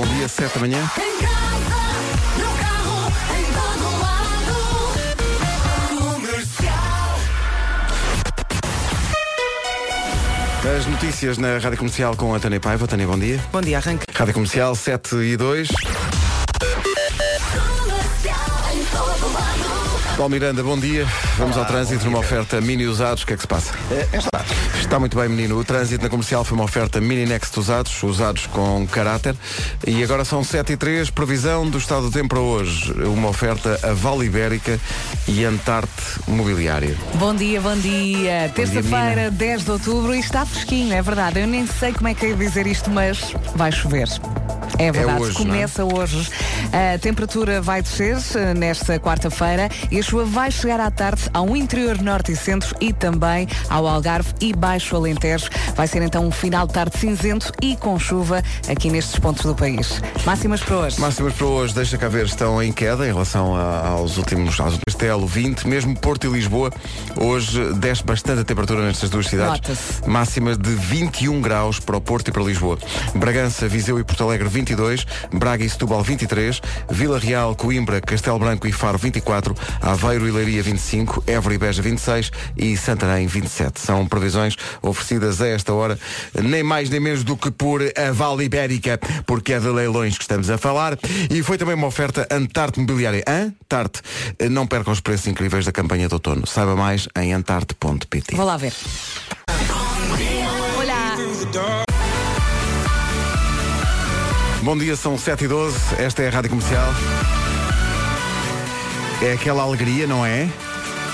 bom dia, 7 da manhã. As notícias na Rádio Comercial com a Tânia Paiva. Tânia, bom dia. Bom dia, arranque. Rádio Comercial 7 e 2. Paulo Miranda, bom dia. Vamos ao trânsito numa oferta mini usados. O que é que se passa? Está muito bem, menino. O trânsito na comercial foi uma oferta mini next usados, usados com caráter. E agora são 7 e 3. Previsão do estado do tempo para hoje. Uma oferta a Vale Ibérica e Antarte Mobiliária. Bom dia, bom dia. Terça-feira, menina. 10 de outubro e está fresquinho, é verdade. Eu nem sei como é que é dizer isto, mas vai chover. É verdade, hoje, começa hoje. A temperatura vai descer eh, nesta quarta-feira e a chuva vai chegar à tarde ao interior norte e centro e também ao Algarve e Baixo Alentejo. Vai ser então um final de tarde cinzento e com chuva aqui nestes pontos do país. Máximas para hoje. Máximas para hoje, deixa cá ver, estão em queda em relação a- aos últimos aos Castelo 20, mesmo Porto e Lisboa. Hoje desce bastante a temperatura nestas duas cidades. Máximas de 21 graus para o Porto e para Lisboa. Bragança, Viseu e Porto Alegre 22, Braga e Setúbal 23, Vila Real, Coimbra, Castelo Branco e Faro 24, Aveiro e Leiria 25, Évora e Beja 26 e Santarém 27. São previsões oferecidas a esta hora, nem mais nem menos do que por a Vale Ibérica, porque é de leilões que estamos a falar. E foi também uma oferta Antarte Mobiliária. Antarte. Não percam os preços incríveis da campanha de outono. Saiba mais em antarte.pt. Vou lá ver. Olá. Bom dia, são 7 e 12 Esta é a Rádio Comercial. É aquela alegria, não é?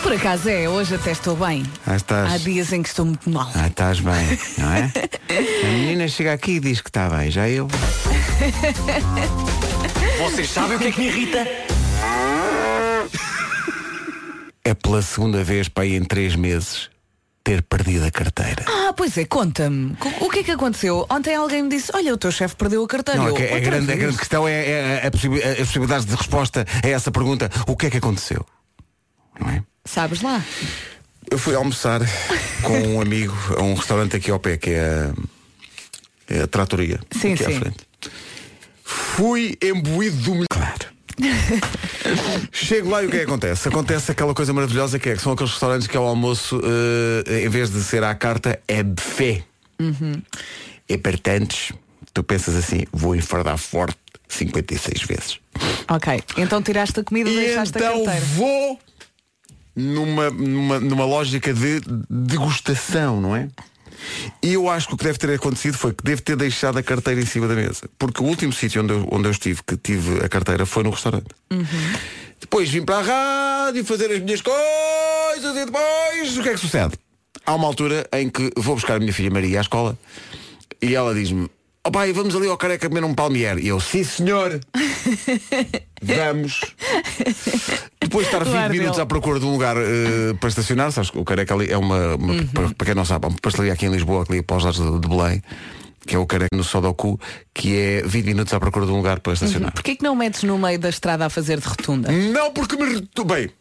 Por acaso é, hoje até estou bem. Ah, estás. Há dias em que estou muito mal. Ah, estás bem, não é? A menina chega aqui e diz que está bem, já eu. Vocês sabem o que é que me irrita? É pela segunda vez para aí em três meses ter perdido a carteira. Ah, pois é, conta-me. Co- O que é que aconteceu? Ontem alguém me disse, olha, o teu chefe perdeu a carteira. Não, é Eu, a, "Outra grande, a vez?" grande questão é, é a, possi- as possibilidades de resposta a essa pergunta. O que é que aconteceu? Não é? Sabes lá. Eu fui almoçar com um amigo a um restaurante aqui ao pé, que é a, é a Tratoria. Sim, aqui à sim. frente. Fui embuído do. Claro. Chego lá e o que é que acontece? Acontece aquela coisa maravilhosa que é que são aqueles restaurantes que ao almoço, eh, em vez de ser à carta, é buffet. Uhum. E portanto, tu pensas assim, vou enfardar forte 56 vezes. Ok, então tiraste a comida e E deixaste a então carteira. vou numa, numa, numa lógica de degustação, não é? E eu acho que o que deve ter acontecido foi que devo ter deixado a carteira em cima da mesa. Porque o último sítio onde eu, onde eu estive, que tive a carteira, foi no restaurante. Depois vim para a rádio fazer as minhas coisas e depois o que é que sucede? Há uma altura em que vou buscar a minha filha Maria à escola e ela diz-me, ó pai, vamos ali ao careca comer um palmier. E eu, sim senhor, vamos. Depois de estar 20 Claro minutos à procura de um lugar eh, para estacionar, sabes que o careca ali é uma, uma- Uhum. para, para quem não sabe, há uma pastelaria aqui em Lisboa, ali para os lados de, de Belém, que é o careca no Sodoku, que é 20 minutos à procura de um lugar para estacionar. Porquê que não metes no meio da estrada a fazer de rotunda? Não porque me retubei.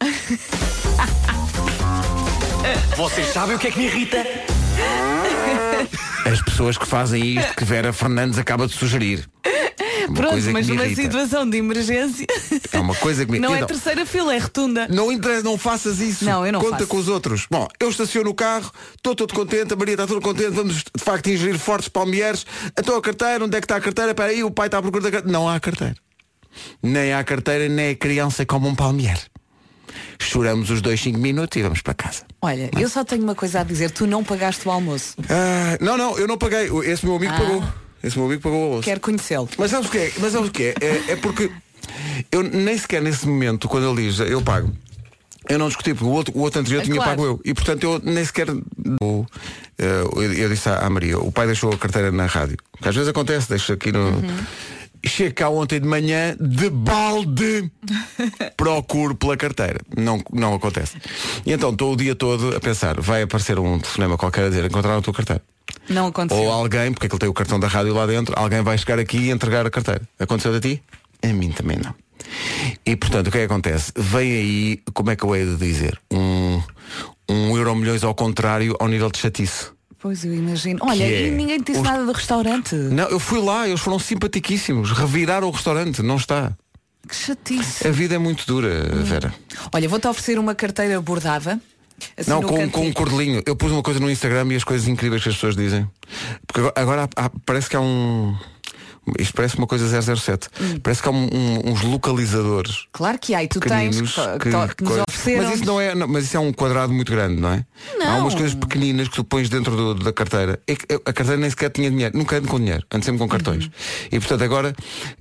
Vocês sabem o que é que me irrita? As pessoas que fazem isto que Vera Fernandes acaba de sugerir. Uma Pronto, mas numa irrita. situação de emergência É uma coisa que me não é terceira fila, é rotunda. Não interessa, não faças isso. Não, eu não Conta faço. com os outros. Bom, eu estaciono o carro, estou todo contente, a Maria está toda contente, vamos de facto ingerir fortes palmeiras. Então a carteira, onde é que está a carteira? Espera aí, o pai está à procura da carteira. Não há carteira. Nem há carteira, nem a criança como um palmier. Choramos os dois cinco minutos e vamos para casa. Olha, eu só tenho uma coisa a dizer, tu não pagaste o almoço. Ah, não, não, eu não paguei. Esse meu amigo Ah. pagou. Esse meu amigo pagou o almoço. Quero conhecê-lo. Mas sabes o que é? Mas sabes o que é? É, é porque eu nem sequer nesse momento, quando ele diz eu pago, eu não discuti, porque o outro, o outro anterior É tinha claro. pago eu. E portanto eu nem sequer. Eu, eu, eu disse à Maria, o pai deixou a carteira na rádio. Que às vezes acontece, deixa aqui no. Uhum. Chego cá ontem de manhã de balde procuro pela carteira. Não, não acontece. E então estou o dia todo a pensar, vai aparecer um telefonema qualquer a dizer, encontraram a tua carteira. Não aconteceu. Ou alguém, porque aquele tem o cartão da rádio lá dentro, alguém vai chegar aqui e entregar a carteira. Aconteceu a ti? A mim também não. E portanto, o que é que acontece? Vem aí, como é que eu hei de dizer? Um, um euro milhões ao contrário ao nível de chatice. Pois eu imagino. Olha, é e ninguém te disse os- nada do restaurante. Não, eu fui lá, eles foram simpaticíssimos. Reviraram o restaurante, não está. Que chatice. A vida é muito dura, Vera. Olha, vou-te oferecer uma carteira bordada. Assim não, com, com um cordelinho. Eu pus uma coisa no Instagram e as coisas incríveis que as pessoas dizem. Porque agora, há- há- parece que há um. Isto parece uma coisa 007. Hum. Parece que há um- um- uns localizadores Claro que há, e tu tens que, que, que nos ofereceram. Mas isso não é, não, mas isso é um quadrado muito grande, não é? Há Não. umas coisas pequeninas que tu pões dentro do- da carteira. É que a carteira nem sequer tinha dinheiro. Nunca ando com dinheiro, ando sempre com cartões. Uhum. E portanto agora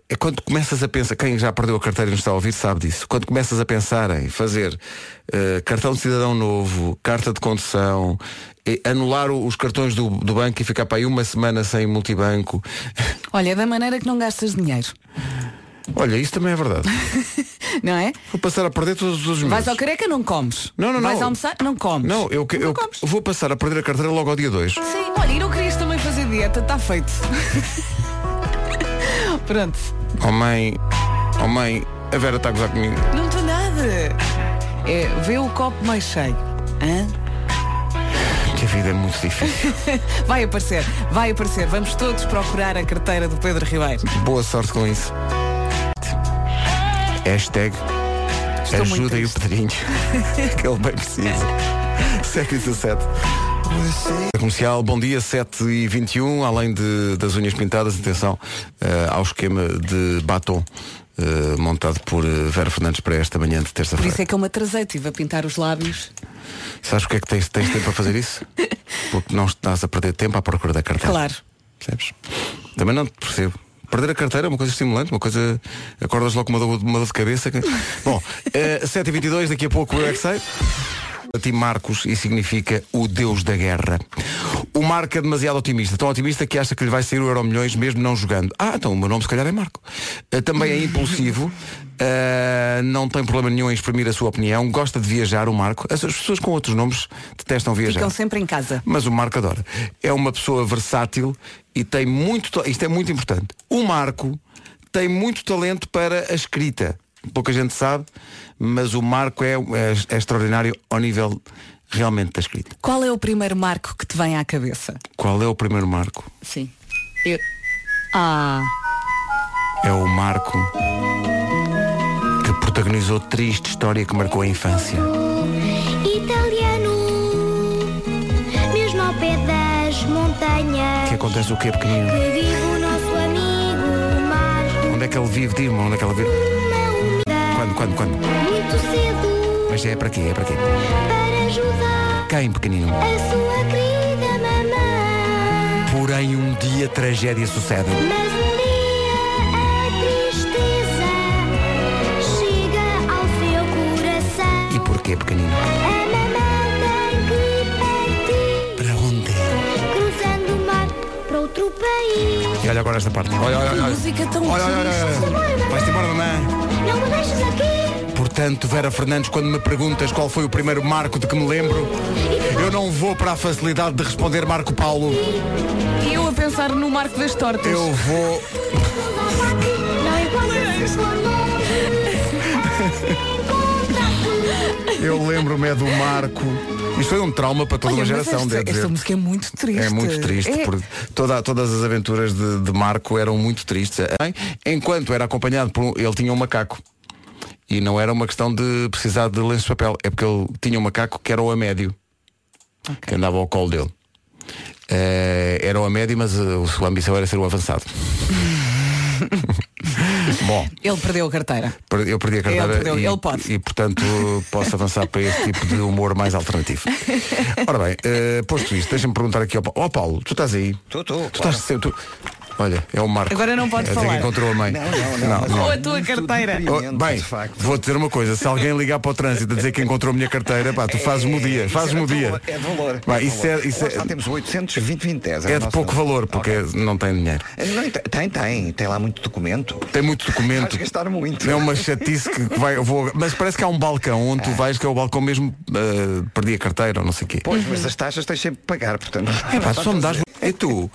é quando começas a pensar, quem já perdeu a carteira e não está a ouvir sabe disso. Quando começas a pensar em fazer eh, cartão de cidadão novo, carta de condução, anular os cartões do, do banco e ficar para aí uma semana sem multibanco. Olha, é da maneira que não gastas dinheiro. Olha, isso também é verdade. Não é? Vou passar a perder todos os meses. Vais ao careca, não comes. Não, não, Vais não. almoçar, não comes. Não, eu, Não eu comes. vou passar a perder a carteira logo ao dia 2. Sim, olha, e não querias também fazer dieta, está feito. Pronto. Oh mãe, oh mãe, a Vera está a gozar comigo. Não estou nada. É, vê o copo mais cheio. Hã? Que a vida é muito difícil. Vai aparecer, vai aparecer. Vamos todos procurar a carteira do Pedro Ribeiro. Boa sorte com isso. Hashtag Estou ajudem o. Pedrinho. que ele bem precisa. 7 e 17. Comercial, bom dia, 7 e 21 além de, das unhas pintadas, atenção eh, ao esquema de batom eh, montado por eh, Vera Fernandes para esta manhã de Por terça-feira. isso é que eu me atrasei, estive a pintar os lábios. Sabes porque é que tens, tens tempo para fazer isso? Porque não estás a perder tempo à procura da carteira. Claro. Percebes? Também não te percebo. Perder a carteira é uma coisa estimulante, uma coisa. Acordas logo com uma dor, uma dor de cabeça. que- Bom, eh, 7h22, daqui a pouco eu é que sei. Tim Marcos e significa o Deus da Guerra. O Marco é demasiado otimista, tão otimista que acha que lhe vai sair o Euro Milhões mesmo não jogando. Ah, então o meu nome se calhar é Marco. Eh, também é impulsivo, eh, não tem problema nenhum em exprimir a sua opinião, gosta de viajar, o Marco. As, as pessoas com outros nomes detestam viajar. Ficam sempre em casa. Mas o Marco adora. É uma pessoa versátil e tem muito. Isto é muito importante. O Marco tem muito talento para a escrita. Pouca gente sabe, mas o Marco é, é- é extraordinário ao nível realmente da escrita. Qual é o primeiro marco que te vem à cabeça? Qual é o primeiro Marco? Sim. Eu... Ah, É o Marco que protagonizou triste história que marcou a infância. Italiano, mesmo ao pé das montanhas. Que acontece o quê, pequenino? Que vive o nosso amigo Marco Onde é que ele vive? Diz-me, onde é que ele vive? Quando, quando, quando? Muito cedo Mas é para quê? É para quê? para ajudar Quem, pequenino? a sua querida mamãe. Porém, um dia tragédia sucede. Mas um dia a tristeza chega ao seu coração. E porquê, pequenino? A mamãe tem que partir, Para onde? cruzando o mar para outro país. E olha agora esta parte. Olha, olha, que olha. música tão Olha, olha, olha, triste. olha. Vais-te embora, mamãe. Não me deixes aqui. Portanto, Vera Fernandes, quando me perguntas qual foi o primeiro marco de que me lembro, eu não vou para a facilidade de responder Marco Paulo. E eu a pensar no marco das tortas. Eu vou. Longe. Eu lembro-me é do Marco. Isto foi um trauma para toda Olha, uma geração, esta, esta música é muito triste. É muito triste, É- porque toda- todas as aventuras de, de Marco eram muito tristes. Enquanto era acompanhado por um, ele tinha um macaco. E não era uma questão de precisar de lenço de papel, é porque ele tinha um macaco que era o Amédio, que andava ao colo dele. Eh, era o Amédio, mas eh, a sua ambição era ser o avançado. Bom, Ele perdeu a carteira. eu perdi a carteira Ele perdeu, e, ele pode. e, portanto posso avançar para este tipo de humor mais alternativo. Ora bem, eh, posto isto, deixa-me perguntar aqui ao Paulo. Ó Paulo, tu estás aí? Tô, tô, Tu estás sempre. tu- Olha, é o Marco. Agora não pode é que falar. encontrou a mãe. Não, não, não. Ou a tua carteira. Oh, bem, de vou-te dizer uma coisa, se alguém ligar para o trânsito a dizer que encontrou a minha carteira, pá, tu fazes-me o dia, fazes-me é o de dia. valor, É de valor. Pá, é de isso valor. é, isso é, temos 800, 20, 20, 10. é de pouco valor, porque não tem dinheiro. Não, tem, tem, tem, lá muito documento. Tem muito documento. Vais gastar muito. É uma chatice que vai, vou. Mas parece que há um balcão onde tu vais, que é o balcão mesmo, eh, perdi a carteira ou não sei o quê. Pois, mas as taxas tens sempre que pagar, portanto. É pá, só me dás. É tu.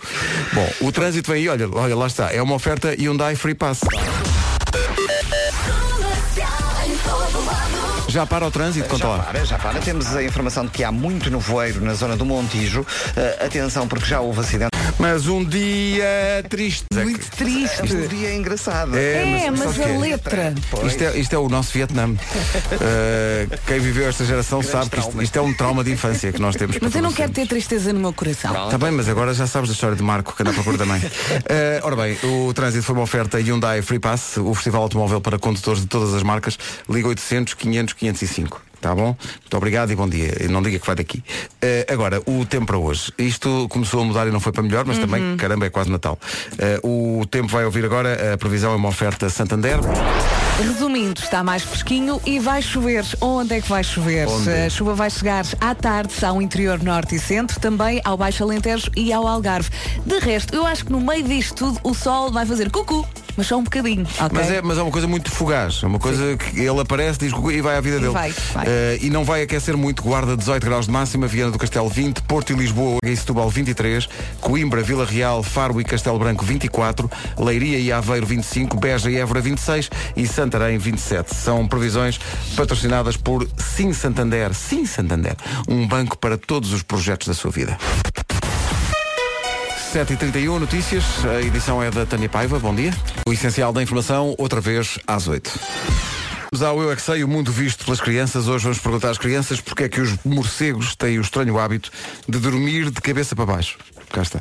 Bom, o trânsito vem aí, olha, olha, lá está. É uma oferta Hyundai Free Pass. Já para o trânsito, conta Já lá. para, já para. Temos a informação de que há muito nevoeiro na zona do Montijo. Uh, atenção, porque já houve acidente. Mas um dia triste. Muito Um triste. dia engraçado. É, mas, sabes a quê? letra. Isto é, isto é o nosso Vietnã. Uh, quem viveu esta geração sabe que isto, isto é um trauma de infância que nós temos. Mas para eu não quero ter tristeza no meu coração. Está bem, mas agora já sabes da história de Marco que anda à procura da mãe. Eh, ora bem, o trânsito foi uma oferta Hyundai Free Pass, o festival automóvel para condutores de todas as marcas. Liga 800 500 505. Tá bom? Muito obrigado e bom dia. Não diga que vai daqui. Eh, agora, o tempo para hoje. Isto começou a mudar e não foi para melhor, mas também, caramba, é quase Natal. Eh, o tempo vai ouvir agora. A previsão é uma oferta Santander. Resumindo, está mais fresquinho e vai chover. Onde é que vai chover? Onde? A chuva vai chegar à tarde ao interior norte e centro, também ao Baixo Alentejo e ao Algarve. De resto, eu acho que no meio disto tudo o sol vai fazer cucu, mas só um bocadinho, ok? Mas é, mas é uma coisa muito fugaz. É uma coisa que ele aparece, diz e vai à vida E dele. vai, vai. Eh, e não vai aquecer muito. Guarda 18 graus de máxima, Viana do Castelo 20, Porto e Lisboa e Setúbal 23, Coimbra, Vila Real, Faro e Castelo Branco 24, Leiria e Aveiro 25, Beja e Évora 26 e Santarém 27. São previsões patrocinadas por Sim Santander. Sim Santander. Um banco para todos os projetos da sua vida. 7h31, notícias. A edição é da Tânia Paiva. Bom dia. O essencial da informação, outra vez às 8 Vamos ao Eu é que Sei, o mundo visto pelas crianças. Hoje vamos perguntar às crianças porque é que os morcegos têm o estranho hábito de dormir de cabeça para baixo. Cá está.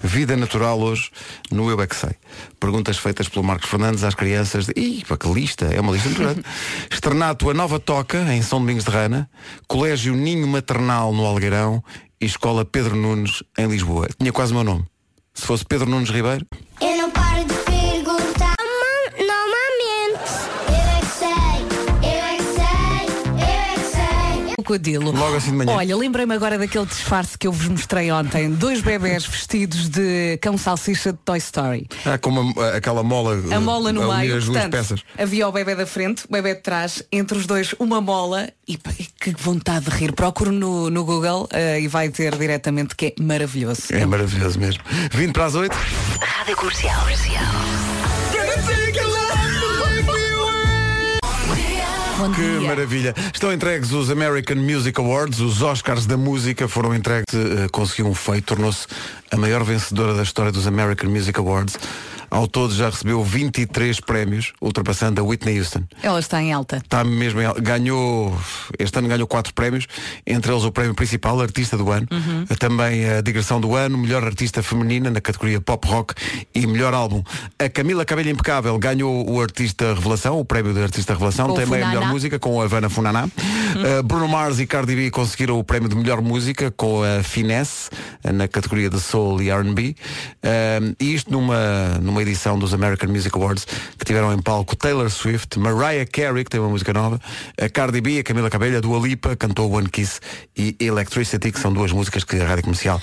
Vida natural hoje no Eu é que Sei. Perguntas feitas pelo Marcos Fernandes às crianças. De... Ih, pá, que lista, é uma lista muito grande. Externato a Nova Toca, em São Domingos de Rana. Colégio Ninho Maternal no Algueirão. E Escola Pedro Nunes em Lisboa. Tinha quase o meu nome. Se fosse Pedro Nunes Ribeiro, Eu Crocodilo. Logo assim de manhã. Olha, lembrei-me agora daquele disfarce que eu vos mostrei ontem. Dois bebés vestidos de cão salsicha de Toy Story. há como a- aquela mola. A mola no meio, as duas portanto, peças. havia o bebê da frente, o bebê de trás, entre os dois uma mola e que vontade de rir. Procuro no, no Google eh, e vai ter diretamente que é maravilhoso. É maravilhoso mesmo. Vindo para as 8. Rádio Comercial. Bom Que dia. maravilha. Estão entregues os American Music Awards, os Oscars da música foram entregues, eh, conseguiu um feito, tornou-se a maior vencedora da história dos American Music Awards. Ao todo já recebeu 23 prémios, ultrapassando a Whitney Houston. Ela está em alta. Está mesmo em- ganhou este ano ganhou quatro prémios entre eles o prémio principal artista do ano também a digressão do ano melhor artista feminina na categoria pop rock e melhor álbum. A Camila Cabello Impecável ganhou o artista revelação o prémio de artista revelação Com também a melhor música com a Havana Funaná Uh, Bruno Mars e Cardi B conseguiram o prémio de melhor música com a Finesse na categoria de Soul e R&B Uh, e isto numa numa edição dos American Music Awards que tiveram em palco Taylor Swift, Mariah Carey que tem uma música nova, a Cardi B, a Camila Cabello, a Dua Lipa cantou One Kiss e Electricity que são duas músicas que a rádio comercial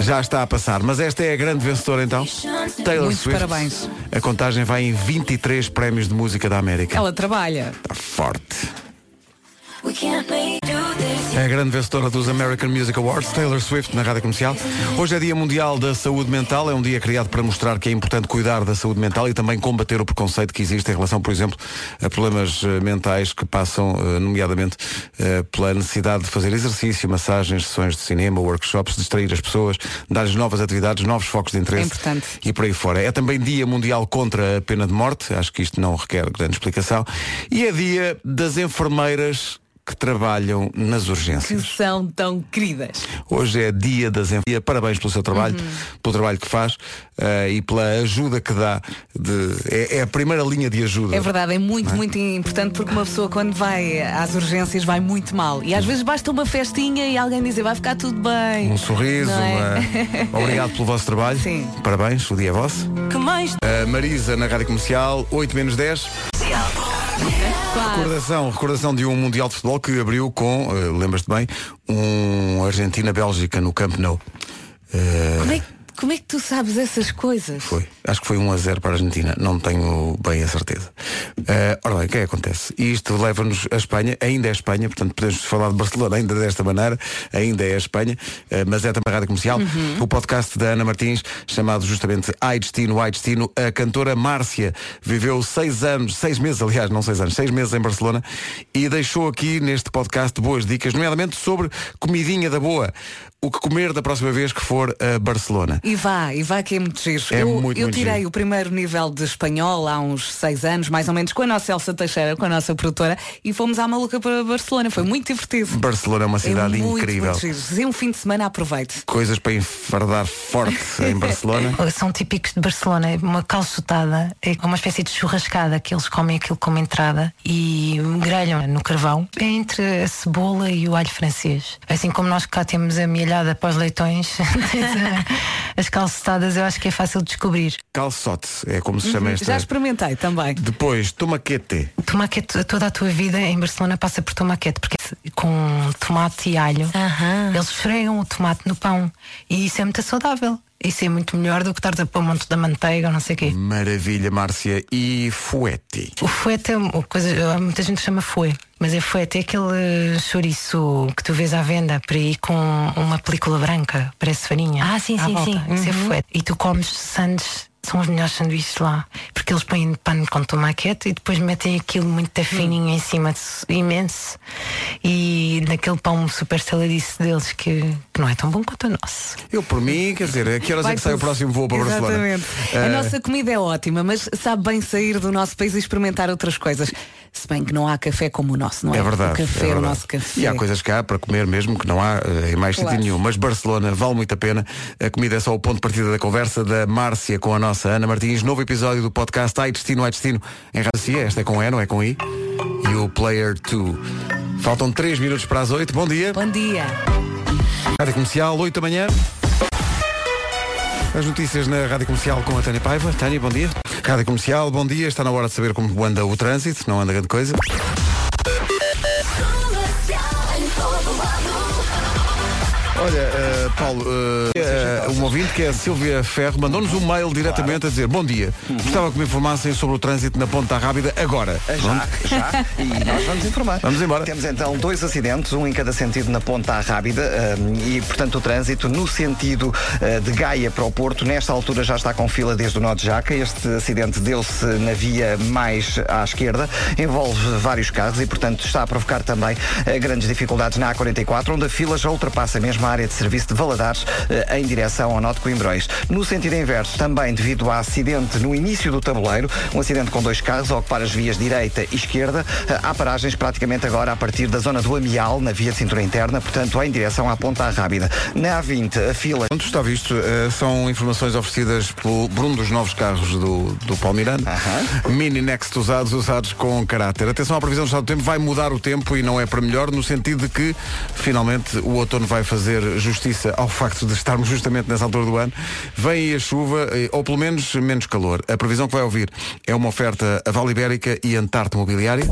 já está a passar. Mas esta é a grande vencedora então, Taylor Muitos Swift. parabéns. A contagem vai em 23 prémios de música da América. Ela trabalha. Está forte. É a grande vencedora dos American Music Awards, Taylor Swift, na rádio comercial. Hoje é Dia Mundial da Saúde Mental, é um dia criado para mostrar que é importante cuidar da saúde mental e também combater o preconceito que existe em relação, por exemplo, a problemas eh, mentais que passam, eh, nomeadamente, eh, pela necessidade de fazer exercício, massagens, sessões de cinema, workshops, distrair as pessoas, dar-lhes novas atividades, novos focos de interesse. É. E por aí fora. É também Dia Mundial contra a Pena de Morte, acho que isto não requer grande explicação. E é Dia das Enfermeiras que trabalham nas Que urgências. são tão queridas. Hoje é dia das enfermeiras. Parabéns pelo seu trabalho, Uhum. pelo trabalho que faz eh, e pela ajuda que dá. De, é, é a primeira linha de ajuda. É verdade, é muito, muito importante porque uma pessoa quando vai às urgências vai muito mal. E às vezes basta uma festinha e alguém dizer vai ficar tudo bem. Um sorriso. É? uma- Obrigado pelo vosso trabalho. Sim. Parabéns, o dia é vosso. Que mais? A Marisa na Rádio Comercial, 8 menos 10. Claro. Recordação, recordação de um Mundial de Futebol que abriu com, eh, lembras-te bem, um Argentina-Bélgica no Camp Nou. Eh, Como é, Como é que tu sabes essas coisas? Foi. Acho que foi 1 a 0 para a Argentina. Não tenho bem a certeza. Eh, ora bem, o que é que acontece? E isto leva-nos a Espanha, ainda é Espanha, portanto podemos falar de Barcelona ainda desta maneira, ainda é Espanha, eh, mas é também a rádio comercial. O podcast da Ana Martins, chamado justamente Ai Destino, Ai Destino, a cantora Márcia viveu seis anos, seis meses, aliás, não seis anos, seis meses em Barcelona e deixou aqui neste podcast boas dicas, nomeadamente sobre comidinha da boa. O que comer da próxima vez que for a Barcelona. E vá, e vá que é muito giro. É eu muito, eu muito tirei giro. o primeiro nível de espanhol há uns seis anos, mais ou menos, com a nossa Elsa Teixeira, com a nossa produtora, e fomos à maluca para Barcelona. Foi muito divertido. Barcelona é uma cidade é muito, incrível. Muito giro. Se um fim de semana aproveite. Coisas para enfardar forte em Barcelona. São típicos de Barcelona, é uma calçotada, é uma espécie de churrascada que eles comem aquilo como entrada e grelham no carvão. É entre a cebola e o alho francês. Assim como nós cá temos a mielhada para os leitões, as calçotadas eu acho que é fácil de descobrir. Calçote, é como se chama esta. Já experimentei também. Depois, tomaquete. Tomaquete, toda a tua vida em Barcelona passa por tomaquete, porque com tomate e alho, eles esfregam o tomate no pão e isso é muito saudável. Isso é muito melhor do que estar a pôr um monte da manteiga ou não sei o quê. Maravilha, Márcia. E fuete. O fuete é uma coisa, muita gente chama fue, mas é fuete, é aquele chouriço que tu vês à venda por aí com uma película branca, parece farinha. Ah, sim, à sim, volta. sim. Isso é Uhum. fuete. E tu comes sandes, são os melhores sanduíches lá, porque eles põem pano com tomaquete e depois metem aquilo muito fininho em cima, de- imenso, e naquele pão super saladiço deles que, que não é tão bom quanto o nosso. Eu, por mim, quer dizer, a que horas é Vai que sai o próximo voo para Barcelona? Exatamente. A nossa comida é ótima, mas sabe bem sair do nosso país e experimentar outras coisas. Se bem que não há café como o nosso, não é? É verdade. O café, é verdade. o nosso café. E há coisas cá para comer mesmo que não há eh, em mais Claro. sítio nenhum. Mas Barcelona vale muito a pena. A comida é só o ponto de partida da conversa da Márcia com a nossa Ana Martins. Novo episódio do podcast Ai Destino, Ai Destino em Rádio Esta é com E, não é com I. E o Player 2. Faltam 3 minutos para as 8. Bom dia. Bom dia. Rádio Comercial, 8 da manhã. As notícias na Rádio Comercial com a Tânia Paiva. Tânia, bom dia. Rádio Comercial, bom dia. Está na hora de saber como anda o trânsito. Não anda grande coisa. Olha, eh, Paulo, uh, um ouvinte que é a Silvia Ferro mandou-nos um mail diretamente a dizer Bom dia, gostava que me informassem sobre o trânsito na Ponta Rábida agora. Já, já. E nós vamos informar. Vamos embora. Temos então dois acidentes, um em cada sentido na Ponta Rábida e, portanto, o trânsito no sentido uh, de Gaia para o Porto, nesta altura já está com fila desde o Nó de Jaca. Este acidente deu-se na via mais à esquerda, envolve vários carros e, portanto, está a provocar também uh, grandes dificuldades na A44, onde a fila já ultrapassa mesmo a área de serviço de Valadares uh, em direção ao Nó de Coimbrões. No sentido inverso, também devido a acidente no início do tabuleiro, um acidente com dois carros a ocupar as vias direita e esquerda, uh, há paragens praticamente agora a partir da zona do Amial, na via de cintura interna, portanto, em direção à Ponta Rábida. Na A20, a fila Pronto, está visto. Eh, são informações oferecidas por, por um dos novos carros do, do Palmirano. Mini Next usados, usados com caráter. Atenção à previsão do estado do tempo. Vai mudar o tempo e não é para melhor, no sentido de que, finalmente, o outono vai fazer justiça ao facto de estarmos justamente nessa altura do ano. Vem aí a chuva, eh, ou pelo menos menos calor. A previsão que vai ouvir é uma oferta a Vale Ibérica e Antarte Mobiliária.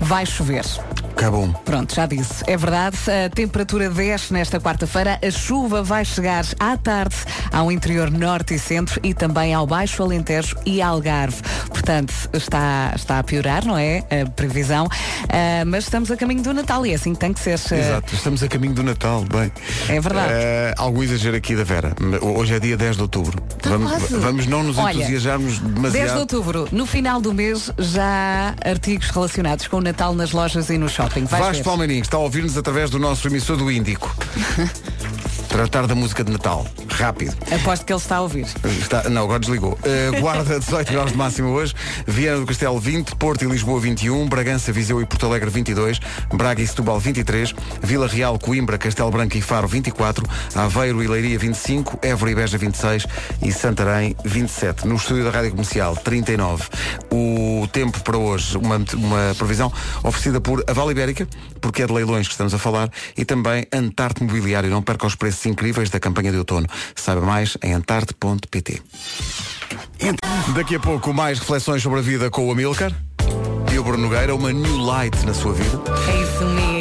Vai chover. Acabou. Pronto, já disse. É verdade, a temperatura desce nesta quarta-feira. A chuva vai chegar à tarde ao interior norte e centro e também ao Baixo Alentejo e Algarve. Portanto, está, está a piorar, não é? A previsão. Ah, mas estamos a caminho do Natal e é assim tem que ser. Exato, estamos a caminho do Natal, bem. É verdade. Eh, algum exagero aqui da Vera. Hoje é dia 10 de outubro. vamos, quase. vamos não nos Olha, entusiasmarmos 10 de demasiado. outubro, no final do mês, já há artigos relacionados com o Natal nas lojas e no shopping. Vais Vasco. Palmeirinho está a ouvir-nos através do nosso emissor do Índico. Tratar da música de Natal. Rápido. Aposto que ele está a ouvir. Está, não, agora desligou. Uh, guarda 18 graus de máximo hoje. Viana do Castelo 20, Porto e Lisboa 21, Bragança, Viseu e Porto Alegre 22, Braga e Setúbal 23, Vila Real, Coimbra, Castelo Branco e Faro 24, Aveiro e Leiria 25, Évora e Beja 26 e Santarém 27. No estúdio da Rádio Comercial 39. O tempo para hoje, uma, uma previsão oferecida por a Vale Ibérica, porque é de leilões que estamos a falar, e também Antarte Mobiliário. Não perca os preços incríveis da campanha de outono. Saiba mais em antarte.pt. Daqui a pouco mais reflexões sobre a vida com o Amilcar e o Bruno Nogueira, uma new light na sua vida. É isso mesmo.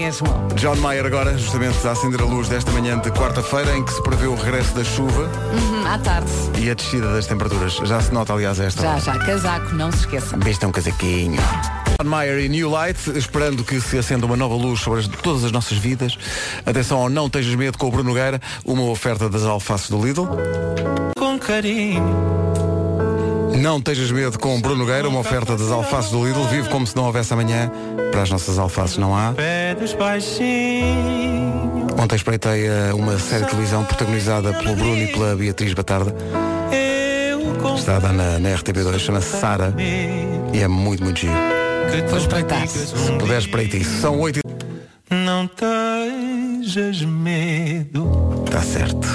John Mayer agora, justamente a acender a luz desta manhã de quarta-feira, em que se prevê o regresso da chuva Hum, à tarde. e a descida das temperaturas. Já se nota, aliás, esta Já, hora. já, casaco, não se esqueçam. Viste um casaquinho. John Mayer e New Light, esperando que se acenda uma nova luz sobre as- todas as nossas vidas. Atenção ao Não Tejas Medo com o Bruno Nogueira, uma oferta das alfaces do Lidl. Com carinho. Não Tejas Medo com o Bruno Nogueira, uma oferta das alfaces do Lidl. Vive como se não houvesse amanhã. Para as nossas alfaces não há. Ontem espreitei eh, uma série de televisão protagonizada pelo Bruno e pela Beatriz Batarda. Está a dar na, na RTP2, chama-se Sara e é muito, muito giro. Vou espreitar. Se um puder espreitar isso. São oito e... Não tejas medo. Está certo.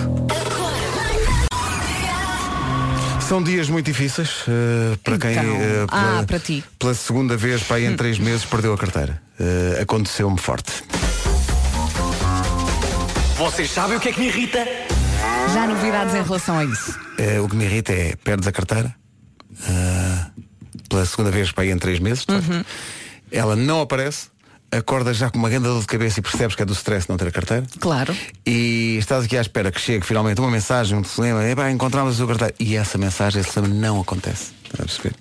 São dias muito difíceis eh, para quem Então, eh, pela, ah, para ti. pela segunda vez para aí em três meses perdeu a carteira. Eh, Aconteceu-me forte. Vocês sabem o que é que me irrita? Já novidades em relação a isso. Eh, o que me irrita é perdes a carteira pela segunda vez para aí em três meses. facto. Ela não aparece, acordas já com uma grande dor de cabeça e percebes que é do stress não ter a carteira. Claro. E estás aqui à espera que chegue finalmente uma mensagem, um telefonema, epá, encontramos a sua carteira. E essa mensagem, esse telefonema não acontece. Estás a perceber?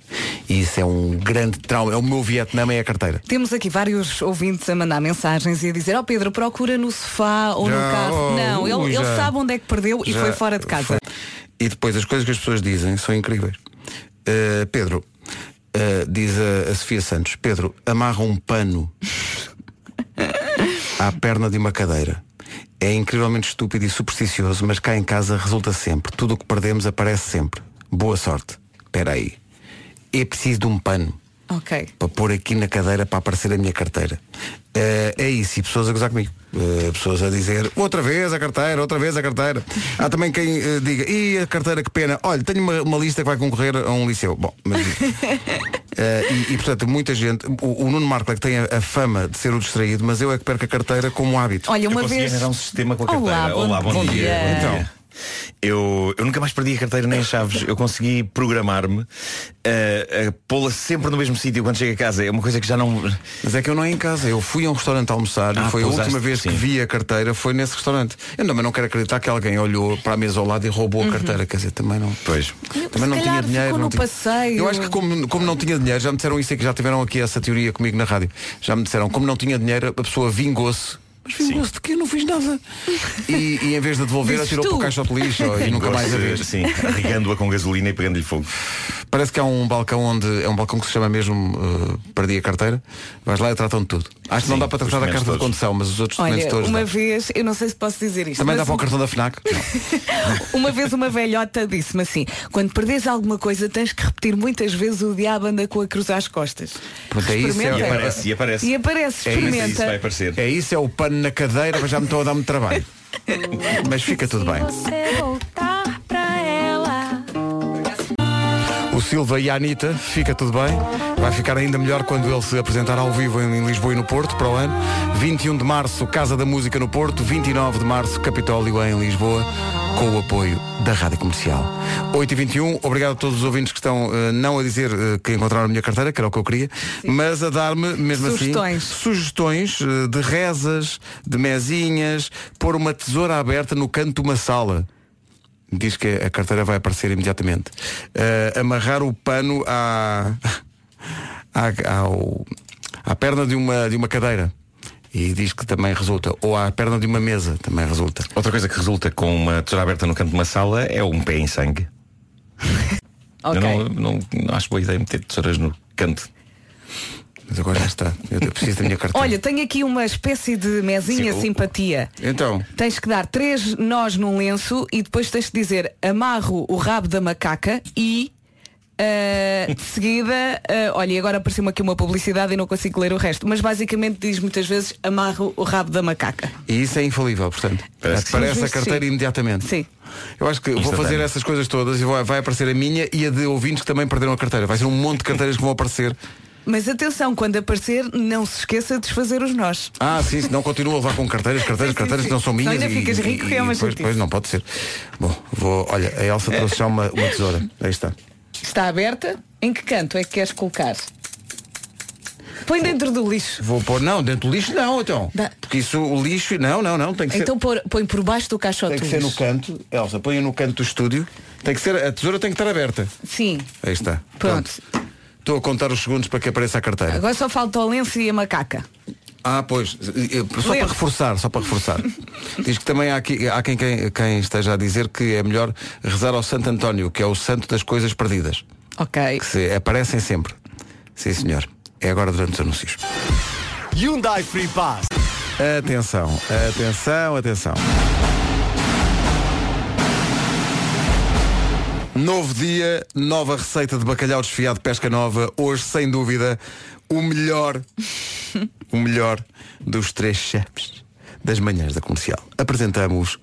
E isso é um grande trauma. É o meu Vietnã é a carteira. Temos aqui vários ouvintes a mandar mensagens e a dizer, ó Pedro, procura no sofá ou no Já, carro. oh, não, ele, ui, ele já. sabe onde é que perdeu e Já foi fora de casa. foi. E depois as coisas que as pessoas dizem são incríveis. Uh, Pedro, uh, diz a, a Sofia Santos, Pedro, amarra um pano à perna de uma cadeira. É incrivelmente estúpido e supersticioso, mas cá em casa resulta sempre. Tudo o que perdemos aparece sempre. Boa sorte. Espera aí. É preciso de um pano para pôr aqui na cadeira para aparecer a minha carteira. Eh, é isso, e pessoas a gozar comigo. Eh, pessoas a dizer, outra vez a carteira, outra vez a carteira. Há também quem eh, diga, e a carteira que pena, olha, tenho uma, uma lista que vai concorrer a um liceu. Bom, mas. e, e, portanto, muita gente. O, o Nuno Marco é que tem a, a fama de ser o distraído, mas eu é que perco a carteira como hábito. Olha, Eu uma consegui vez. um sistema com a Olá, carteira. bom- Olá, bom, bom dia. dia. Bom Então. Eu, eu nunca mais perdi a carteira nem as chaves. Eu consegui programar-me a, a pô-la sempre no mesmo sítio quando chego a casa. É uma coisa que já não. Mas é que eu não é em casa. Eu fui a um restaurante almoçar Ah, e foi a última vez que sim. vi a carteira foi nesse restaurante. Eu também não quero acreditar que alguém olhou para a mesa ao lado e roubou a carteira. Quer dizer, também não. Pois. Também não tinha dinheiro. ficou não no tinha- passeio. Eu acho que como, como não tinha dinheiro, já me disseram isso e que já tiveram aqui essa teoria comigo na rádio. Já me disseram, como não tinha dinheiro, a pessoa vingou-se. Mas vingou-se de que eu não fiz nada. E, e em vez de devolver, Dizes atirou tu. para o caixote de lixo e nunca mais a Gosto, ver. Sim, arregando-a com gasolina e pegando-lhe fogo. Parece que há um balcão onde é um balcão que se chama mesmo uh, Perdi a carteira. Vais lá e tratam de tudo. Acho que não dá para tratar da documentos carta de todos. condução, mas os outros documentos Olha, todos. uma dá. vez, eu não sei se posso dizer isto. Também dá para o cartão da FNAC? Uma vez uma velhota disse-me assim, quando perdes alguma coisa tens que repetir muitas vezes o diabo anda com a cruz às costas. Pronto, é isso, Experimenta. E aparece, e aparece. E aparece, É experimenta. vai aparecer. É isso, é o pano na cadeira, mas já me estou a dar muito trabalho. Mas fica tudo bem. O Silva e a Anitta, fica tudo bem. Vai ficar ainda melhor quando ele se apresentar ao vivo em Lisboa e no Porto para o ano. 21 de março, Casa da Música no Porto. 29 de março, Capitólio em Lisboa, com o apoio da Rádio Comercial. 8 e 21 obrigado a todos os ouvintes que estão eh, não a dizer eh, que encontraram a minha carteira, que era o que eu queria, mas a dar-me, mesmo Sugestões. assim, sugestões eh, de rezas, de mesinhas, pôr uma tesoura aberta no canto de uma sala. Diz que a carteira vai aparecer imediatamente. Amarrar o pano à, à, ao- à perna de uma, de uma cadeira. E diz que também resulta. Ou à perna de uma mesa também resulta. Outra coisa que resulta com uma tesoura aberta no canto de uma sala é um pé em sangue. Ok. Eu não, não, não acho boa ideia meter tesouras no canto. Mas agora já está. Eu preciso da minha carteira. Olha, tenho aqui uma espécie de mesinha Sim, o- simpatia. Então, Tens que dar três nós num lenço e depois tens que dizer amarro o rabo da macaca e ah, de seguida, ah, olha, e agora apareceu-me aqui uma publicidade e não consigo ler o resto, mas basicamente diz muitas vezes amarro o rabo da macaca. e isso é infalível, portanto. Parece sim. a carteira Sim. imediatamente. Sim. Eu acho que vou fazer essas coisas todas e vou- vai aparecer a minha e a de ouvintes que também perderam a carteira. Vai ser um monte de carteiras que vão aparecer. Mas atenção, quando aparecer, não se esqueça de desfazer os nós. Ah, sim, não continua a levar com carteiras, carteiras, Sim, sim, carteiras sim. que não são Senão minhas. ainda e- ficas rico, e- que é uma depois, depois não pode ser. Bom, vou. Olha, a Elsa trouxe já uma, uma tesoura. Aí está. Está aberta? Em que canto é que queres colocar? Põe dentro do lixo. Vou pôr, não, dentro do lixo não, então. Dá. Porque isso, o lixo, não, não, não, tem que ser. Então pôr- põe por baixo do caixote Tem que do ser no lixo. canto, Elsa, põe no canto do estúdio. Tem que ser, a tesoura tem que estar aberta. Sim. Aí está. Pronto. Estou a contar os segundos para que apareça a carteira. Agora só falta o lenço e a macaca. Ah, pois, só para reforçar, só para reforçar. Diz que também há, aqui, há quem, quem, quem esteja a dizer que é melhor rezar ao Santo António, que é o santo das coisas perdidas. Ok. Que se aparecem sempre. Sim, senhor. É agora durante os anúncios. Hyundai Free Pass. Atenção, atenção, atenção. Novo dia, nova receita de bacalhau desfiado de pesca nova. Hoje, sem dúvida, o melhor, o melhor dos três chefes das manhãs da comercial. Apresentamos.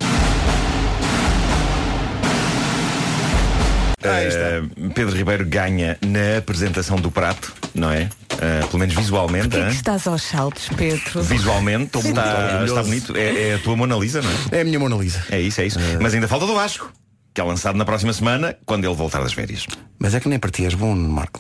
Uh, Pedro Ribeiro ganha na apresentação do prato, não é? Uh, pelo menos visualmente. Porquê que estás aos saltos, Pedro? Visualmente está, está bonito. É, é a tua Mona Lisa, não é? É a minha Mona Lisa. É isso, é isso. Mas ainda falta do Vasco, que é lançado na próxima semana, quando ele voltar das férias. Mas é que nem para ti és bom, Marco.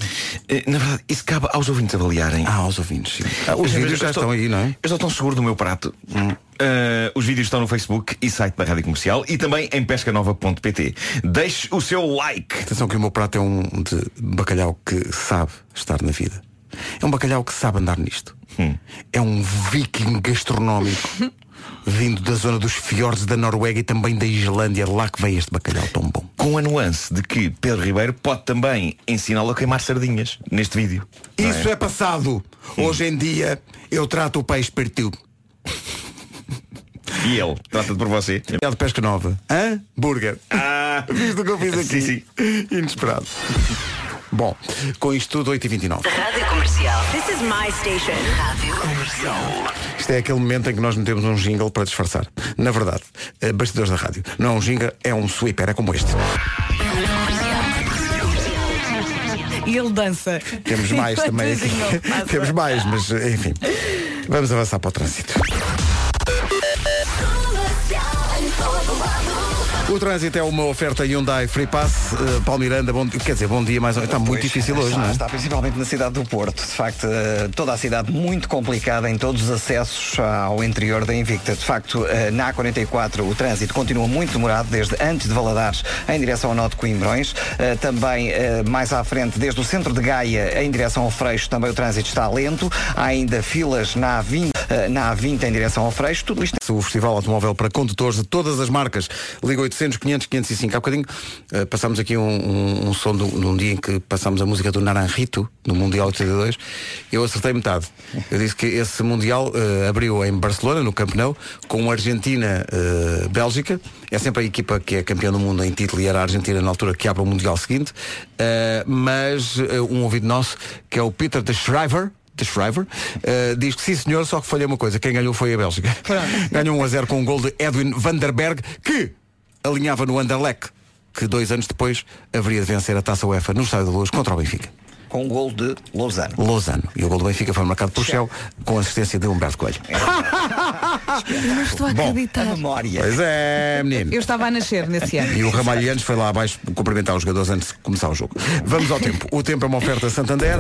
Eh, Na verdade, isso cabe aos ouvintes avaliarem. Ah, aos ouvintes, sim. Ah, os Eu- vídeos já estou- estão aí, não é? Eu estou tão seguro do meu prato. Uh, os vídeos estão no Facebook e site da Rádio Comercial e também em pescanova.pt. Deixe o seu like. Atenção que o meu prato é um de bacalhau que sabe estar na vida. É um bacalhau que sabe andar nisto. É um viking gastronómico vindo da zona dos fiordes da Noruega e também da Islândia. Lá que vem este bacalhau tão bom. Com a nuance de que Pedro Ribeiro pode também ensiná-lo a queimar sardinhas neste vídeo. Isso é passado. Hoje em dia eu trato o peixe perdido. E ele, trata-te por você. É de pesca nova. Hã? Burger. Ah, Viste o que eu fiz aqui? Sim, Inesperado. Bom, com isto tudo 8h29. Rádio Comercial. This is my station. Rádio Comercial. Isto é aquele momento em que nós metemos um jingle para disfarçar. Na verdade, eh, bastidores da rádio. Não é um jingle, é um sweeper, é como este. E ele dança. Temos mais também aqui. Temos mais, mas eh, enfim. Vamos avançar para o trânsito. O trânsito é uma oferta Hyundai Free Pass. Uh, Paulo Miranda, bom, quer dizer, bom dia menos. Está muito Pois, difícil hoje, está, não é? Está principalmente na cidade do Porto. De facto, eh, toda a cidade muito complicada em todos os acessos ao interior da Invicta. De facto, eh, na A44 o trânsito continua muito demorado desde antes de Valadares em direção ao Nó de Coimbrões. Eh, Também eh, mais à frente, desde o centro de Gaia em direção ao Freixo, também o trânsito está lento. Há ainda filas na A20, eh, na A20 em direção ao Freixo. Tudo isto O Festival Automóvel para condutores de todas as marcas. Liga 800 500 505. Há bocadinho eh, passámos aqui um, um, um som de um dia em que passámos a música do Naranjito, no Mundial 82. Eu acertei metade. Eu disse que esse Mundial eh, abriu em Barcelona, no Camp Nou, com Argentina-Bélgica. é sempre a equipa que é campeã do mundo em título e era a Argentina na altura que abre o Mundial seguinte. Eh, mas eh, um ouvido nosso, que é o Peter de Schrijver, de Schrijver, eh, diz que sim senhor, só que falhei uma coisa, quem ganhou foi a Bélgica. Ganhou 1 a 0 com um gol de Edwin van der Berg, que alinhava no Anderlecht, que dois anos depois haveria de vencer a Taça UEFA no Estádio da Luz contra o Benfica. Com o gol de Lousano. Lozano. E o gol do Benfica foi marcado por Shell com assistência de Humberto Coelho. Não estou a A acreditar. memória. Pois é, menino. Eu estava a nascer nesse ano. E o Ramalhianos foi lá abaixo cumprimentar os jogadores antes de começar o jogo. Vamos ao tempo. O tempo é uma oferta Santander.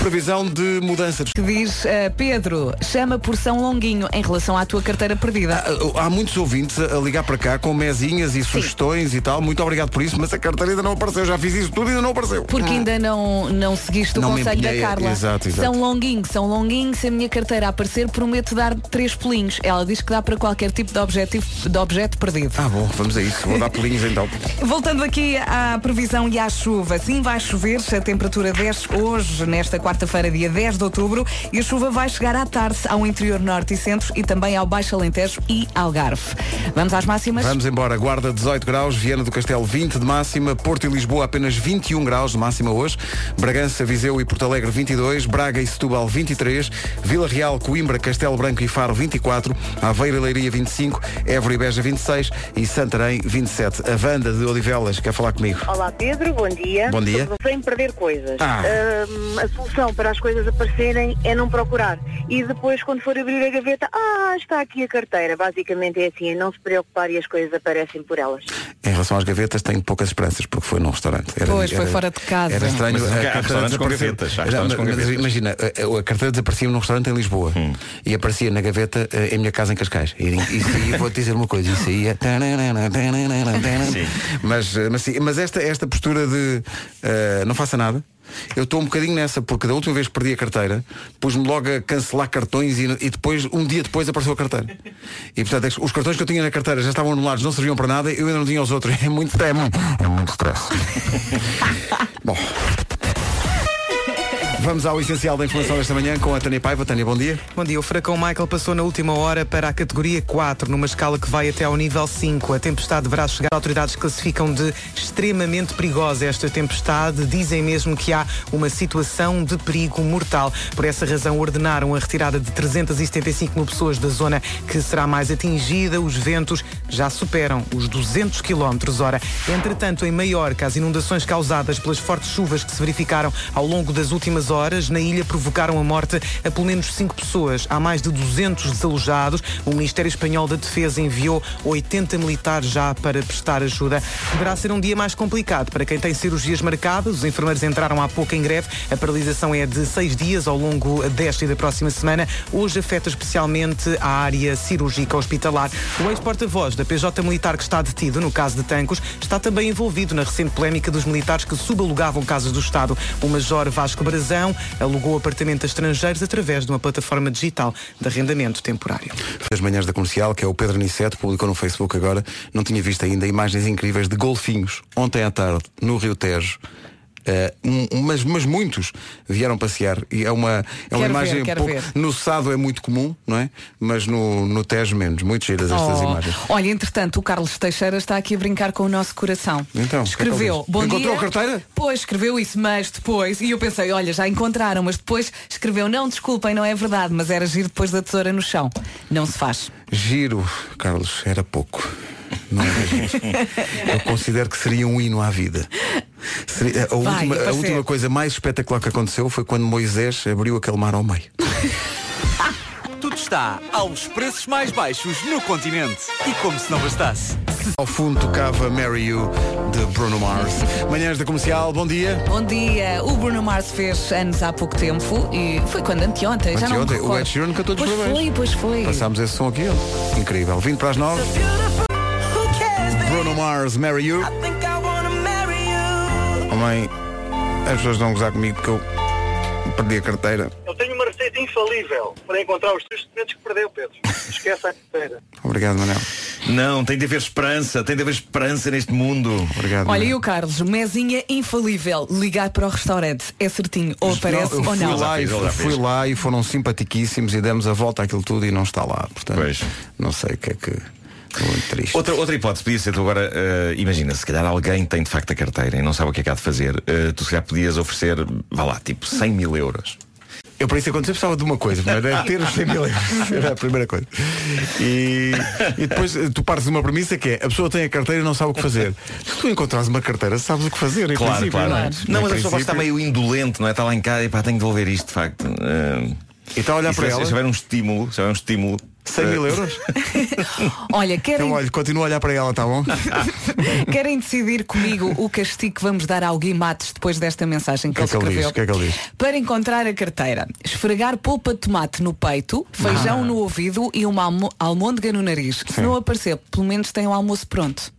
Previsão de mudança de Que diz, eh, Pedro, chama por São Longuinho em relação à tua carteira perdida. Ah, Há muitos ouvintes a ligar para cá com mesinhas e sugestões e tal. Muito obrigado por isso, mas a carteira ainda não apareceu. Já fiz isso tudo e ainda não apareceu. Porque ainda não, não seguiste o Não conselho da Carla. exato, exato. São longuinho, são longuinho. Se a minha carteira aparecer, prometo dar três pulinhos. Ela diz que dá para qualquer tipo de, objetivo, de objeto perdido. Ah, bom, vamos a isso. Vou dar pulinhos então. Voltando aqui à previsão e à chuva. Sim, vai chover, a temperatura desce hoje, nesta quarta-feira, dia 10 de outubro, e a chuva vai chegar à tarde ao interior norte e centro e também ao Baixo Alentejo e Algarve. Vamos às máximas? Vamos embora. Guarda 18 graus, Viana do Castelo 20 de máxima, Porto e Lisboa apenas 21 graus de máxima hoje, Bragança, Viseu e Porto Alegre 22, Braga e Setúbal 23, Vila Real, Coimbra, Castelo Branco e Faro 24, Aveiro e Leiria 25, Évora e Beja 26 e Santarém 27. A Vanda de Odivelas quer falar comigo. Olá Pedro, bom dia. Bom dia. Sem perder coisas. Ah. Ahm, a solução para as coisas aparecerem é não procurar. E depois, quando for abrir a gaveta, ah, está aqui a carteira. Basicamente é assim, é não se preocupar e as coisas aparecem por elas. Em relação às gavetas, tenho poucas esperanças porque foi num restaurante. Pois, foi fora de casa. Era estranho. Mas há a restaurantes com gavetas, restaurantes com gavetas. Imagina, a, a carteira desaparecia num restaurante em Lisboa e aparecia na gaveta eh, em minha casa em Cascais. E isso aí, vou-te dizer uma coisa, isso aí é. Mas, eh, mas, sim, mas esta, esta postura de eh, não faça nada. Eu estou um bocadinho nessa, porque da última vez que perdi a carteira, pus-me logo a cancelar cartões e, e depois, um dia depois, apareceu a carteira. E portanto, é os cartões que eu tinha na carteira já estavam anulados, não serviam para nada, eu ainda não tinha os outros. É muito é, mu- é muito stress. Bom. Vamos ao essencial da informação desta manhã com a Tânia Paiva. Tânia, bom dia. Bom dia. O furacão Michael passou na última hora para a categoria 4, numa escala que vai até ao nível 5. A tempestade deverá chegar. Autoridades classificam de extremamente perigosa esta tempestade. Dizem mesmo que há uma situação de perigo mortal. Por essa razão, ordenaram a retirada de 375 mil pessoas da zona que será mais atingida. Os ventos já superam os 200 km hora. Entretanto, em Maiorca, as inundações causadas pelas fortes chuvas que se verificaram ao longo das últimas horas na ilha provocaram a morte a pelo menos cinco pessoas. Há mais de 200 desalojados. O Ministério Espanhol da Defesa enviou 80 militares já para prestar ajuda. Deverá ser um dia mais complicado para quem tem cirurgias marcadas. Os enfermeiros entraram há pouco em greve. A paralisação é de seis dias ao longo desta e da próxima semana. Hoje afeta especialmente a área cirúrgica hospitalar. O ex-porta-voz da PJ Militar que está detido no caso de Tancos está também envolvido na recente polémica dos militares que subalugavam casas do Estado. O Major Vasco Brazão alugou apartamento a estrangeiros através de uma plataforma digital de arrendamento temporário. Das manhãs da comercial, que é o Pedro Aniceto, publicou no Facebook agora, não tinha visto ainda imagens incríveis de golfinhos. Ontem à tarde, no Rio Tejo. Eh, um- mas, mas muitos vieram passear e é uma, é uma Quero imagem ver, um pouco, no Sado é muito comum, não é? Mas no, no Tejo menos, muito giras estas Oh. imagens. Olha, entretanto, o Carlos Teixeira está aqui a brincar com o nosso coração. Então, o que é que escreveu, Encontrou dia. a carteira? Pois, escreveu isso, mas depois, e eu pensei, olha, já encontraram, mas depois escreveu, não, desculpem, não é verdade, mas era giro depois da tesoura no chão. Não se faz. Giro, Carlos, era pouco. Não era giro. Eu considero que seria um hino à vida. Seria- a, Vai, última, a última coisa mais espetacular que aconteceu foi quando Moisés abriu aquele mar ao meio. Tudo está aos preços mais baixos no continente. E como se não bastasse. Ao fundo tocava Mary You de Bruno Mars. Manhãs da comercial, bom dia. Bom dia. O Bruno Mars fez anos há pouco tempo e foi quando anteontem, já não me Anteontem, o. Ed Sheeran cantou dos Pois foi, pois foi. Passámos esse som aqui, ó. incrível. Vindo para as nove. Bruno Mars, Mary You. Oh, mãe, as pessoas vão gozar comigo porque eu perdi a carteira. Eu tenho uma receita infalível para encontrar os três documentos que perdeu, Pedro. Esqueça a carteira. Obrigado, Manel. Não, tem de haver esperança, tem de haver esperança neste mundo. Obrigado. Olha, e o Carlos, mesinha infalível, ligar para o restaurante. É certinho, ou aparece Não, eu ou fui não. Lá e, fiz, fui lá e foram simpaticíssimos e demos a volta àquilo tudo e não está lá. Portanto, Pois. não sei o que é que. Muito triste. Outra, outra hipótese podia ser tu agora, eh, imagina, se calhar alguém tem de facto a carteira e não sabe o que é que há de fazer, eh, tu se calhar podias oferecer, vá lá, tipo 100 mil euros. Eu para isso acontecer precisava de uma coisa, primeiro era ter os 100 mil euros. Era a primeira coisa. E, e depois eh, tu partes de uma premissa que é a pessoa tem a carteira e não sabe o que fazer. Se tu encontrares uma carteira, sabes o que fazer. em Claro, princípio, claro. Não, é? Não, mas a pessoa estar meio indolente, não é? Está lá em casa e pá, tenho de devolver isto, de facto. Eh, E está a olhar e se para tiver- ela. Se tiver um estímulo, se tiver um estímulo. 100 mil eh, euros? Olha, querem, Então olha, continua a olhar para ela, tá bom? querem decidir comigo o castigo que vamos dar ao Gui Matos depois desta mensagem que, que é ele escreveu? Que é que ele diz? Para encontrar a carteira, esfregar polpa de tomate no peito, Ah. feijão no ouvido e uma almo almôndega no nariz. Se não aparecer, pelo menos tem o almoço pronto.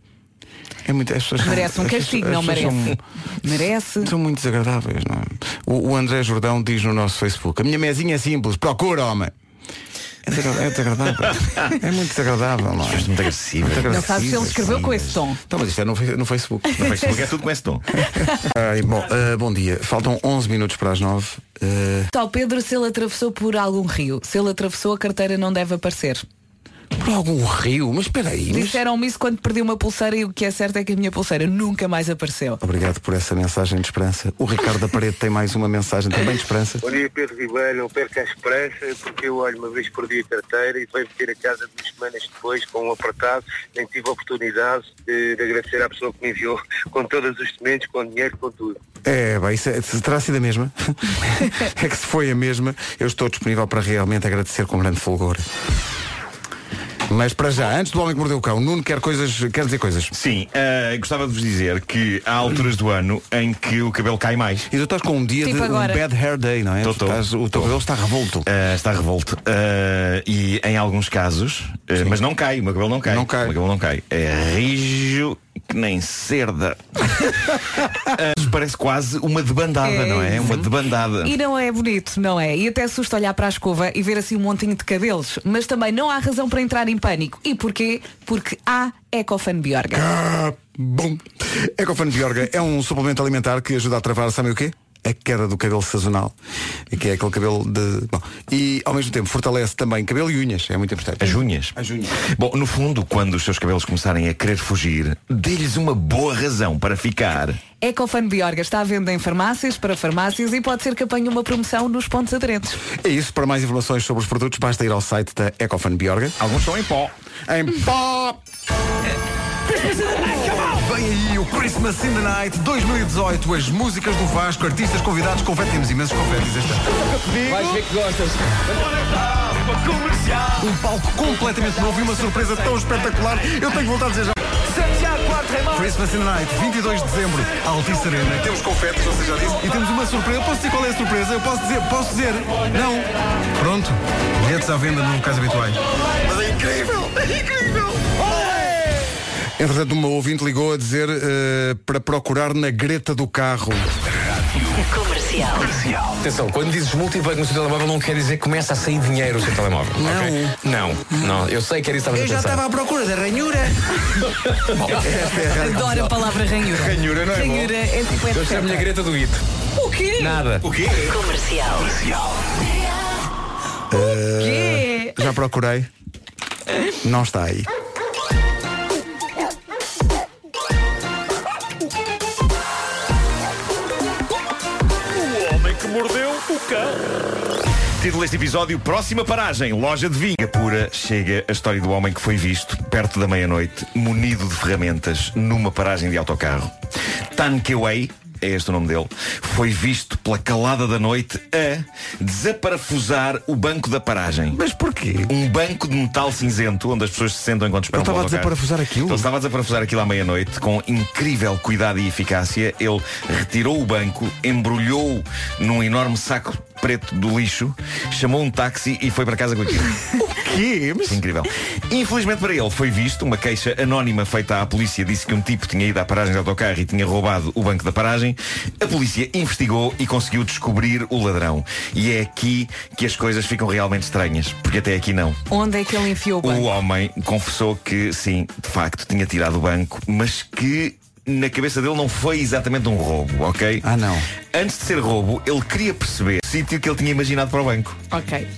É muito, são- Merece um as castigo, não as pessoas merece? Merece. São muito desagradáveis, não é? O, o André Jordão diz no nosso Facebook, a minha mesinha é simples, procura, homem. É desagra- é desagradável. É muito desagradável, não é? Muito agressivo. Não sabes se ele escreveu com esse tom. Então, mas isto é no, no Facebook. No Facebook é tudo com esse tom. Ai, bom, ah, bom dia. Faltam 11 minutos para as 9. Ah, Tal Pedro, se ele atravessou por algum rio, se ele atravessou, a carteira não deve aparecer. Por algum rio, mas espera aí. mas- Disseram-me isso quando perdi uma pulseira e o que é certo é que a minha pulseira nunca mais apareceu. Obrigado por essa mensagem de esperança. O Ricardo da Parede tem mais uma mensagem também de esperança. Bom dia Pedro Ribeiro, não perca a esperança porque eu olho uma vez por dia a carteira e veio ter a casa duas semanas depois com um apertado, nem tive a oportunidade de, de agradecer à pessoa que me enviou com todos os documentos, com dinheiro, com tudo. É, bem, isso é- se terá sido a mesma. é que se foi a mesma, eu estou disponível para realmente agradecer com grande fulgor. Mas para já, antes do homem que mordeu o cão, Nuno quer coisas, quer dizer coisas. Sim, eh, gostava de vos dizer que há alturas do ano em que o cabelo cai mais. E tu estás com um dia Tipo de agora. um bad hair day, não é? Tô, tô. estás- o teu cabelo está revolto. Eh, está revolto. Eh, e em alguns casos, mas não cai, o meu cabelo não cai. Não cai. O meu cabelo não cai. É rijo que nem cerda. Eh, parece quase uma debandada, É não é? isso. Uma debandada. E não é bonito, não é? E até assusta olhar para a escova e ver assim um montinho de cabelos. Mas também não há razão para entrar em pânico. E porquê? Porque há Ecofan Biorga. Ah, bom. Ecofan Biorga é um suplemento alimentar que ajuda a travar, sabem o quê? A queda do cabelo sazonal. Que é aquele cabelo de. Bom, e ao mesmo tempo fortalece também cabelo e unhas. É muito importante. As unhas. As unhas. Bom, no fundo, quando os seus cabelos começarem a querer fugir, dê-lhes uma boa razão para ficar. Ecofan Biorga está à venda em farmácias, para farmácias e pode ser que apanhe uma promoção nos pontos aderentes. É isso. Para mais informações sobre os produtos, basta ir ao site da Ecofan Biorga. Alguns são em pó. Em pó! Vem aí o Christmas in the Night 2018, as músicas do Vasco, artistas convidados, confete, temos imensos confetes este ano. Vais ver que gostas. Um palco completamente novo e uma surpresa tão espetacular, eu tenho que voltar a dizer já. Christmas in the Night, 22 de dezembro, Altice Arena. Temos confetes, você já disse. E temos uma surpresa. Eu posso dizer qual é a surpresa? Eu posso dizer, posso dizer. Não. Pronto. Bilhetes à venda nos locais habituais. Mas é incrível, é incrível. Entretanto, uma ouvinte ligou a dizer eh, para procurar na greta do carro. Comercial. Atenção, quando dizes multibanco no seu telemóvel não quer dizer que começa a sair dinheiro no seu telemóvel. Não. ok? Não, não. Eu sei que era isso que estavas a pensar. à procura da ranhura. É. Adoro a palavra ranhura. Ranhura, não é bom? Ranhura é tipo é Eu a perfeita. Greta do It. O quê? Nada. O quê? Quê? Já procurei. Não está aí. Título deste episódio, próxima paragem, loja de vinho. Pura chega a história do homem que foi visto perto da meia-noite, munido de ferramentas, numa paragem de autocarro. Tan Kewei, é este o nome dele, foi visto pela calada da noite a desaparafusar o banco da paragem. Mas porquê? Um banco de metal cinzento onde as pessoas se sentam enquanto esperam Ele estava a desaparafusar aquilo? Ele estava a desaparafusar aquilo à meia-noite com incrível cuidado e eficácia. Ele retirou o banco, embrulhou num enorme saco preto do lixo, chamou um táxi e foi para casa com aquilo. quê? Mas... Incrível. Infelizmente para ele foi visto, uma queixa anónima feita à polícia disse que um tipo tinha ido à paragem de autocarro e tinha roubado o banco da paragem. A polícia investigou e conseguiu descobrir o ladrão. E é aqui que as coisas ficam realmente estranhas, porque até aqui não. Onde é que ele enfiou o O banco? homem confessou que sim, de facto tinha tirado o banco, mas que na cabeça dele não foi exatamente um roubo, ok? Ah, não. Antes de ser roubo, ele queria perceber o sítio que ele tinha imaginado para o banco. Ok.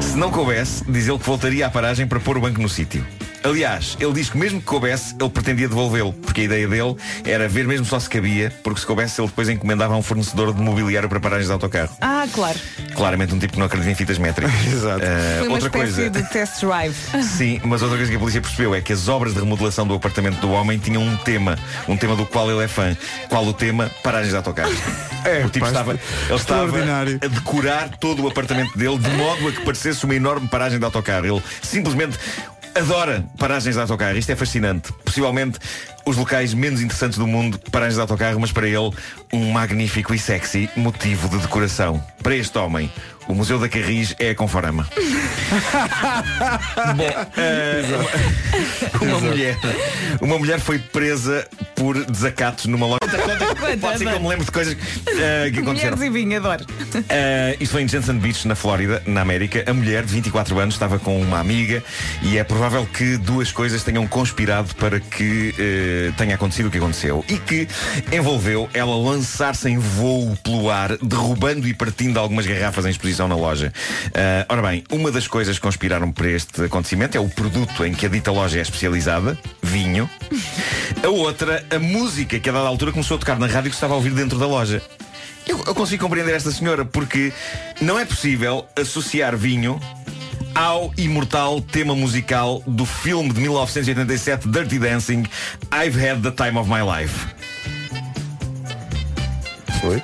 Se não coubesse, diz ele que voltaria à paragem para pôr o banco no sítio. Aliás, ele diz que mesmo que coubesse, ele pretendia devolvê-lo, porque a ideia dele era ver mesmo só se cabia, porque se coubesse ele depois encomendava a um fornecedor de mobiliário para paragens de autocarro. Ah, claro. Claramente um tipo que não acredita em fitas métricas. Exato. Eh, Foi uma outra coisa. de test drive. Sim, mas outra coisa que a polícia percebeu é que as obras de remodelação do apartamento do homem tinham um tema, um tema do qual ele é fã. Qual o tema? Paragens de autocarros. É, o tipo pá, estava, ele estava a decorar todo o apartamento dele de modo a que parecesse uma enorme paragem de autocarro. Ele simplesmente adora paragens de autocarro. Isto é fascinante. Possivelmente os locais menos interessantes do mundo, paragens de autocarro, mas para ele um magnífico e sexy motivo de decoração. Para este homem, o Museu da Carris é a Conforama. Bom, eh, uma mulher, uma mulher foi presa por desacatos numa loja. Pode ser que eu me lembro de coisas eh, que aconteceram. Mulheres e vinho, adoro. Uh, isto foi em Jensen Beach, na Flórida, na América. A mulher de 24 anos estava com uma amiga e é provável que duas coisas tenham conspirado para que eh, tenha acontecido o que aconteceu. E que envolveu ela lançar-se em voo pelo ar, derrubando e partindo algumas garrafas em exposição na loja. Uh, ora bem, uma das coisas que conspiraram para este acontecimento é o produto em que a dita loja é especializada, vinho. A outra, a música que a dada altura começou a tocar na rádio que se estava a ouvir dentro da loja. Eu, eu consigo compreender esta senhora porque não é possível associar vinho ao imortal tema musical do filme de 1987 Dirty Dancing I've Had the Time of My Life. Foi?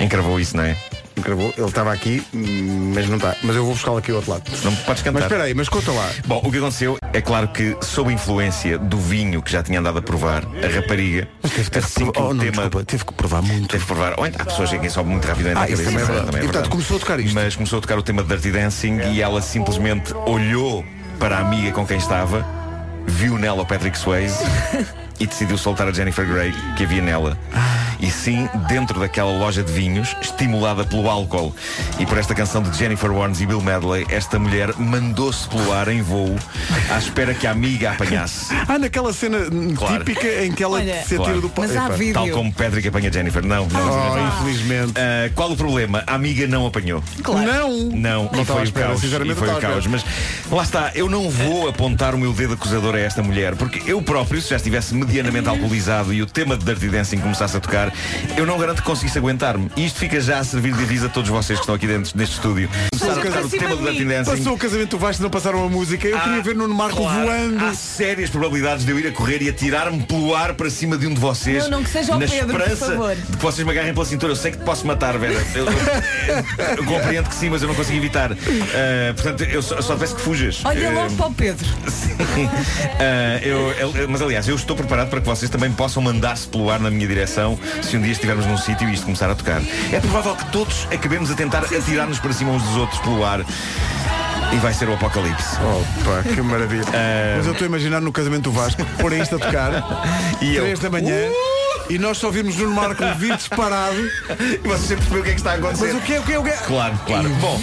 Encravou isso, não é? Encravou. Ele estava aqui, mas não está. Mas eu vou buscá-lo aqui ao outro lado. Não podes cantar. Mas espera aí, mas conta lá. Bom, o que aconteceu é claro que, sob influência do vinho que já tinha andado a provar, a rapariga, assim que Oh, o não, tema. desculpa, teve que provar muito. Teve que provar. Ou então, há pessoas que sobe muito rapidamente Ah, cabeça. também é verdade. também E, portanto, começou a tocar isto. Mas começou a tocar o tema de Dirty Dancing e ela simplesmente olhou para a amiga com quem estava, viu nela o Patrick Swayze e decidiu soltar a Jennifer Grey que havia nela. E sim, dentro daquela loja de vinhos, estimulada pelo álcool e por esta canção de Jennifer Warnes e Bill Medley, esta mulher mandou-se pelo ar em voo à espera que a amiga a apanhasse. Ah, naquela cena Claro. típica em que ela Olha, se atira do pa- Epá. Tal como Patrick apanha Jennifer. Não, não. Oh, infelizmente. Ah, qual o problema? A amiga não apanhou. Claro. Não. Não, Não e foi espera, caos. E foi não o caos. Mas lá está, eu não vou apontar o meu dedo acusador a esta mulher, porque eu próprio, se já estivesse medianamente alcoolizado e o tema de Dirty Dancing começasse a tocar, eu não garanto que conseguisse aguentar-me. E isto fica já a servir de aviso a todos vocês que estão aqui dentro neste estúdio. Começar a tocar o tema do Dirty Dancing. Passou o casamento do Vasco e não passaram a música. Eu queria ver Nuno Marco Claro, voando. Há sérias probabilidades de eu ir a correr e atirar-me pelo ar para cima de um de vocês. Não, não que seja o na Pedro, por esperança favor. de que vocês me agarrem pela cintura. Eu sei que te posso matar, Vera. Eu, eu- eu compreendo que sim, mas eu não consigo evitar. Ah, portanto, eu só, só peço que fujas. Olha Ah, logo para o Pedro. ah, eu- eu- mas aliás, eu estou preparado para que vocês também possam mandar-se pelo ar na minha direção se um dia estivermos num sítio e isto começar a tocar. É provável que todos acabemos a tentar atirar-nos para cima uns dos outros pelo ar. E vai ser o apocalipse. Opa, que maravilha. Mas eu estou a imaginar no casamento do Vasco, pôr isto a tocar, E eu- três da manhã, e nós só vimos Nuno Marco vir disparado. E vocês sempre perceberam o que é que está a acontecer. Mas o que é, o que é, o que é? Claro, claro. Bom,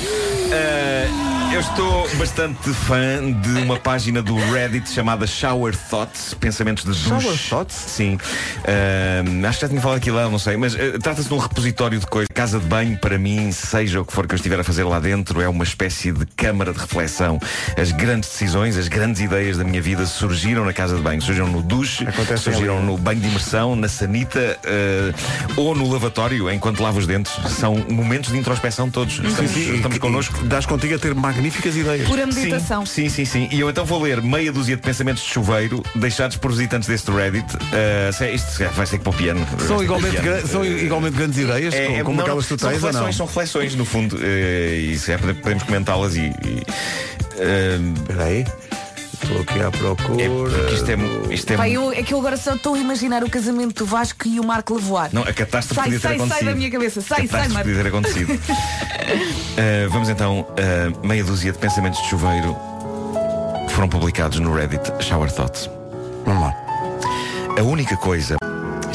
eh, eu estou bastante fã de uma página do Reddit chamada Shower Thoughts, pensamentos de duche. Shower Thoughts? Sim. Eh, acho que já tinha falado aqui lá, não sei, mas eh, trata-se de um repositório de coisas. Casa de banho, para mim, seja o que for que eu estiver a fazer lá dentro, é uma espécie de câmara de reflexão. As grandes decisões, as grandes ideias da minha vida surgiram na casa de banho, surgiram no duche, Acontecem surgiram ali. no banho de imersão, na sanita eh, ou no lavatório, enquanto lavo os dentes. São momentos de introspeção todos. Estamos, Sim, sim, estamos e- connosco. e Dás contigo a ter magníficas ideias. Pura meditação. Sim, sim, sim. E eu então vou ler meia dúzia de pensamentos de chuveiro deixados por visitantes deste Reddit. Se- isto calhar vai ser que para o piano. São igualmente, piano. gra- são igualmente grandes ideias, É, como, é- como não, aquelas que tu são tens ou não? reflexões, são reflexões no fundo. eh, e se pode- podemos comentá-las e. e, eh, Espera aí. Estou aqui à procura. é porque isto é, isto é Pai, eu, é que eu agora só estou a imaginar o casamento do Vasco e o Marco Lavoar. Não, a catástrofe Sai, podia ter sai, sai acontecido. da minha cabeça. Sai, sai, catástrofe Marco. podia ter acontecido. Uh, vamos então, uh, meia dúzia de pensamentos de chuveiro foram publicados no Reddit Shower Thoughts. Vamos lá. A única coisa.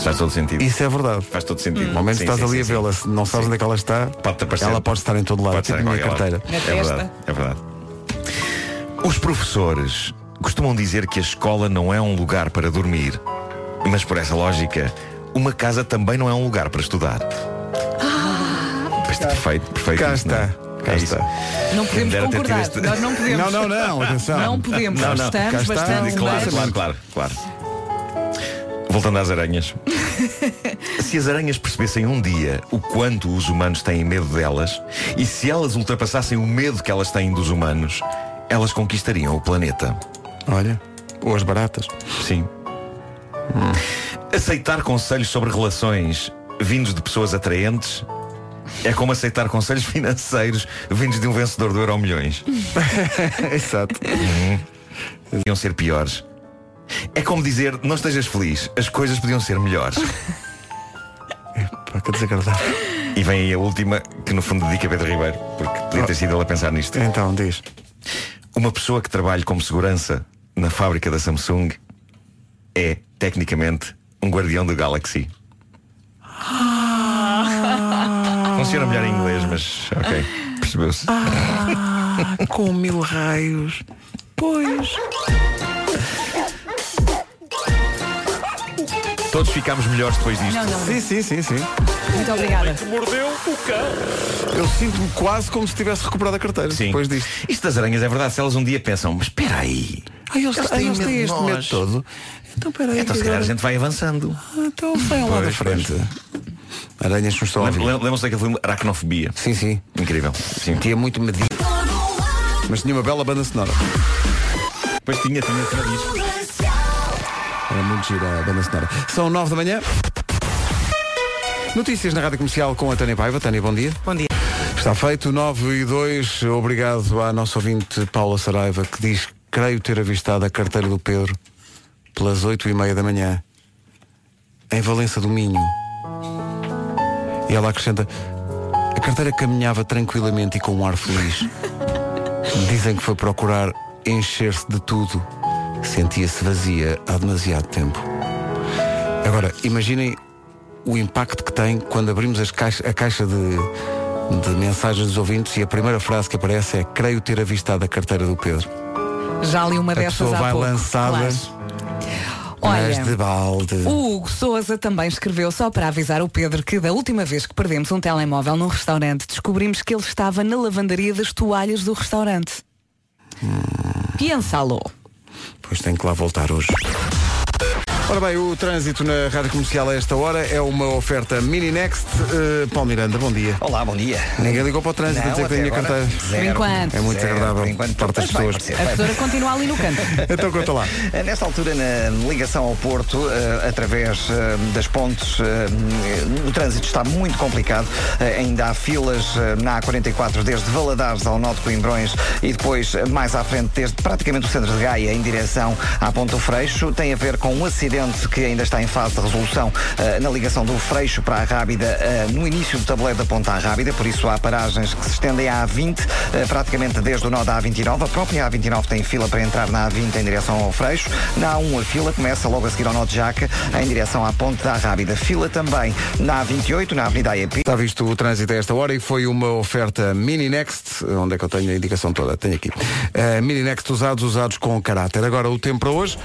Faz todo sentido. Isso é verdade. Faz todo sentido. No momento Sim, estás sim, ali sim, a vê-la, se não sabes onde é que ela está, aparecer. ela pode estar em todo lado, Pode tipo estar na em minha carteira. É verdade, é verdade. Os professores costumam dizer que a escola não é um lugar para dormir. Mas por essa lógica, uma casa também não é um lugar para estudar. Isto é perfeito, perfeito. Cá isso, não é? está, cá É isso. está. Não podemos concordar. este- Nós não podemos. Não, não, não, atenção. Não podemos. Não, não, Estamos cá está. bastante Claro, bem. claro, claro, claro. Voltando às aranhas. se as aranhas percebessem um dia o quanto os humanos têm medo delas, e se elas ultrapassassem o medo que elas têm dos humanos, elas conquistariam o planeta. Olha, ou as baratas. Sim. Aceitar conselhos sobre relações vindos de pessoas atraentes é como aceitar conselhos financeiros vindos de um vencedor do Euro Milhões. Exato. Podiam ser piores. É como dizer, não estejas feliz, as coisas podiam ser melhores. Que desagradável. E vem aí a última, que no fundo dedica a Pedro Ribeiro, porque podia ter sido ele a pensar nisto. Então, diz. Uma pessoa que trabalha como segurança na fábrica da Samsung é tecnicamente, um guardião do Galaxy. Ah. Funciona melhor em inglês, mas ok, percebeu-se. Ah, com mil raios. Pois. Todos ficámos melhores depois disto. Não, não. Sim, sim, sim, sim. Muito obrigada. Mordeu o cão. Eu sinto-me quase como se tivesse recuperado a carteira Sim. depois disto. Isto das aranhas é verdade, se elas um dia pensam, mas espera aí. Ai, eles, eles têm de este nós. medo todo. Então, peraí. Então se calhar a agora- gente vai avançando. Ah, Então, vai lá da Pois, frente. Aranhas não estão a Lembram-se daquele filme Aracnofobia? Sim, sim. Incrível. Sim. Tinha muito medido. Mas tinha uma bela banda sonora. Depois tinha, tinha, tinha. Muito gira a banda sonora. São nove da manhã. Notícias na Rádio Comercial com a Tânia Paiva. Tânia, bom dia. Bom dia. Está feito, 9 e 2. Obrigado à nossa ouvinte Paula Saraiva, que diz creio ter avistado a carteira do Pedro pelas 8 e meia da manhã em Valença do Minho. E ela acrescenta, a carteira caminhava tranquilamente e com um ar feliz. Dizem que foi procurar encher-se de tudo. Sentia-se vazia há demasiado tempo. Agora, imaginem o impacto que tem quando abrimos caixa- a caixa de, de mensagens dos ouvintes e a primeira frase que aparece é creio ter avistado a carteira do Pedro. Já li uma a dessas pessoa há vai pouco. lançada, Claro. mas Olha, de balde. O Hugo Souza também escreveu só para avisar o Pedro que da última vez que perdemos um telemóvel num restaurante, descobrimos que ele estava na lavandaria das toalhas do restaurante. Piensa-lo. Pois tem que lá voltar hoje. Ora bem, o trânsito na Rádio Comercial a esta hora é uma oferta Mini Next. Uh, Paulo Miranda, bom dia. Olá, bom dia. Ninguém ligou para o trânsito a Não, dizer que carteira. zero. Por enquanto. É muito desagradável por enquanto, parte das vai pessoas. aparecer, A vai tesoura continua ali no canto. Então conta lá. Eh, Nesta altura, na ligação ao Porto, eh, através eh, das pontes, o trânsito está muito complicado. Ainda há filas na A44 desde Valadares ao Norte Coimbrões e depois mais à frente desde praticamente o centro de Gaia em direção à Ponta do Freixo. Tem a ver com um acidente que ainda está em fase de resolução eh, na ligação do Freixo para a Rábida eh, no início do tabuleiro da Ponta à Rábida, por isso há paragens que se estendem à A20, eh, praticamente desde o nó da A29. A própria A29 tem fila para entrar na A20 em direção ao Freixo. Na A1 a fila começa logo a seguir ao nó de Jaca em direção à Ponte da Rábida. Fila também na A28, na Avenida AEP. Está visto o trânsito a esta hora e foi uma oferta Mini Next, onde é que eu tenho a indicação toda? Tenho aqui. Uh, Mini Next usados, usados com caráter. Agora o tempo para hoje,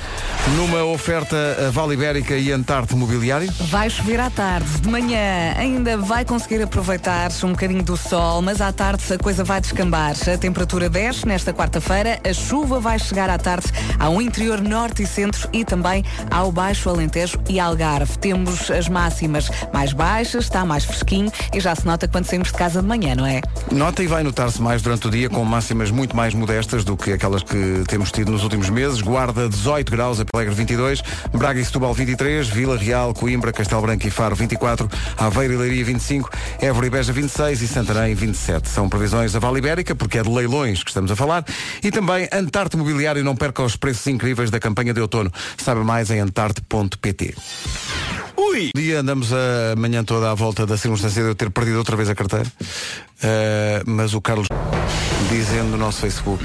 numa oferta a Vale Ibérica e Antarte Mobiliário. Vai chover à tarde, de manhã ainda vai conseguir aproveitar um bocadinho do sol, mas à tarde a coisa vai descambar. A temperatura desce nesta quarta-feira, a chuva vai chegar à tarde ao interior norte e centro e também ao Baixo Alentejo e Algarve. Temos as máximas mais baixas, está mais fresquinho e já se nota quando saímos de casa de manhã, não é? Nota e vai notar-se mais durante o dia com máximas muito mais modestas do que aquelas que temos tido nos últimos meses. Guarda 18 graus, Alegre 22, Braga e Setúbal 23, Vila Real, Coimbra, Castelo Branco e Faro 24, Aveiro e Leiria 25, Évora e Beja 26 e Santarém 27. São previsões da Vale Ibérica, porque é de leilões que estamos a falar, e também Antarte Mobiliário não perca os preços incríveis da campanha de outono. Saiba mais em antarte.pt. Ui! Dia andamos a manhã toda à volta da circunstância de eu ter perdido outra vez a carteira. Uh, mas o Carlos dizendo no nosso Facebook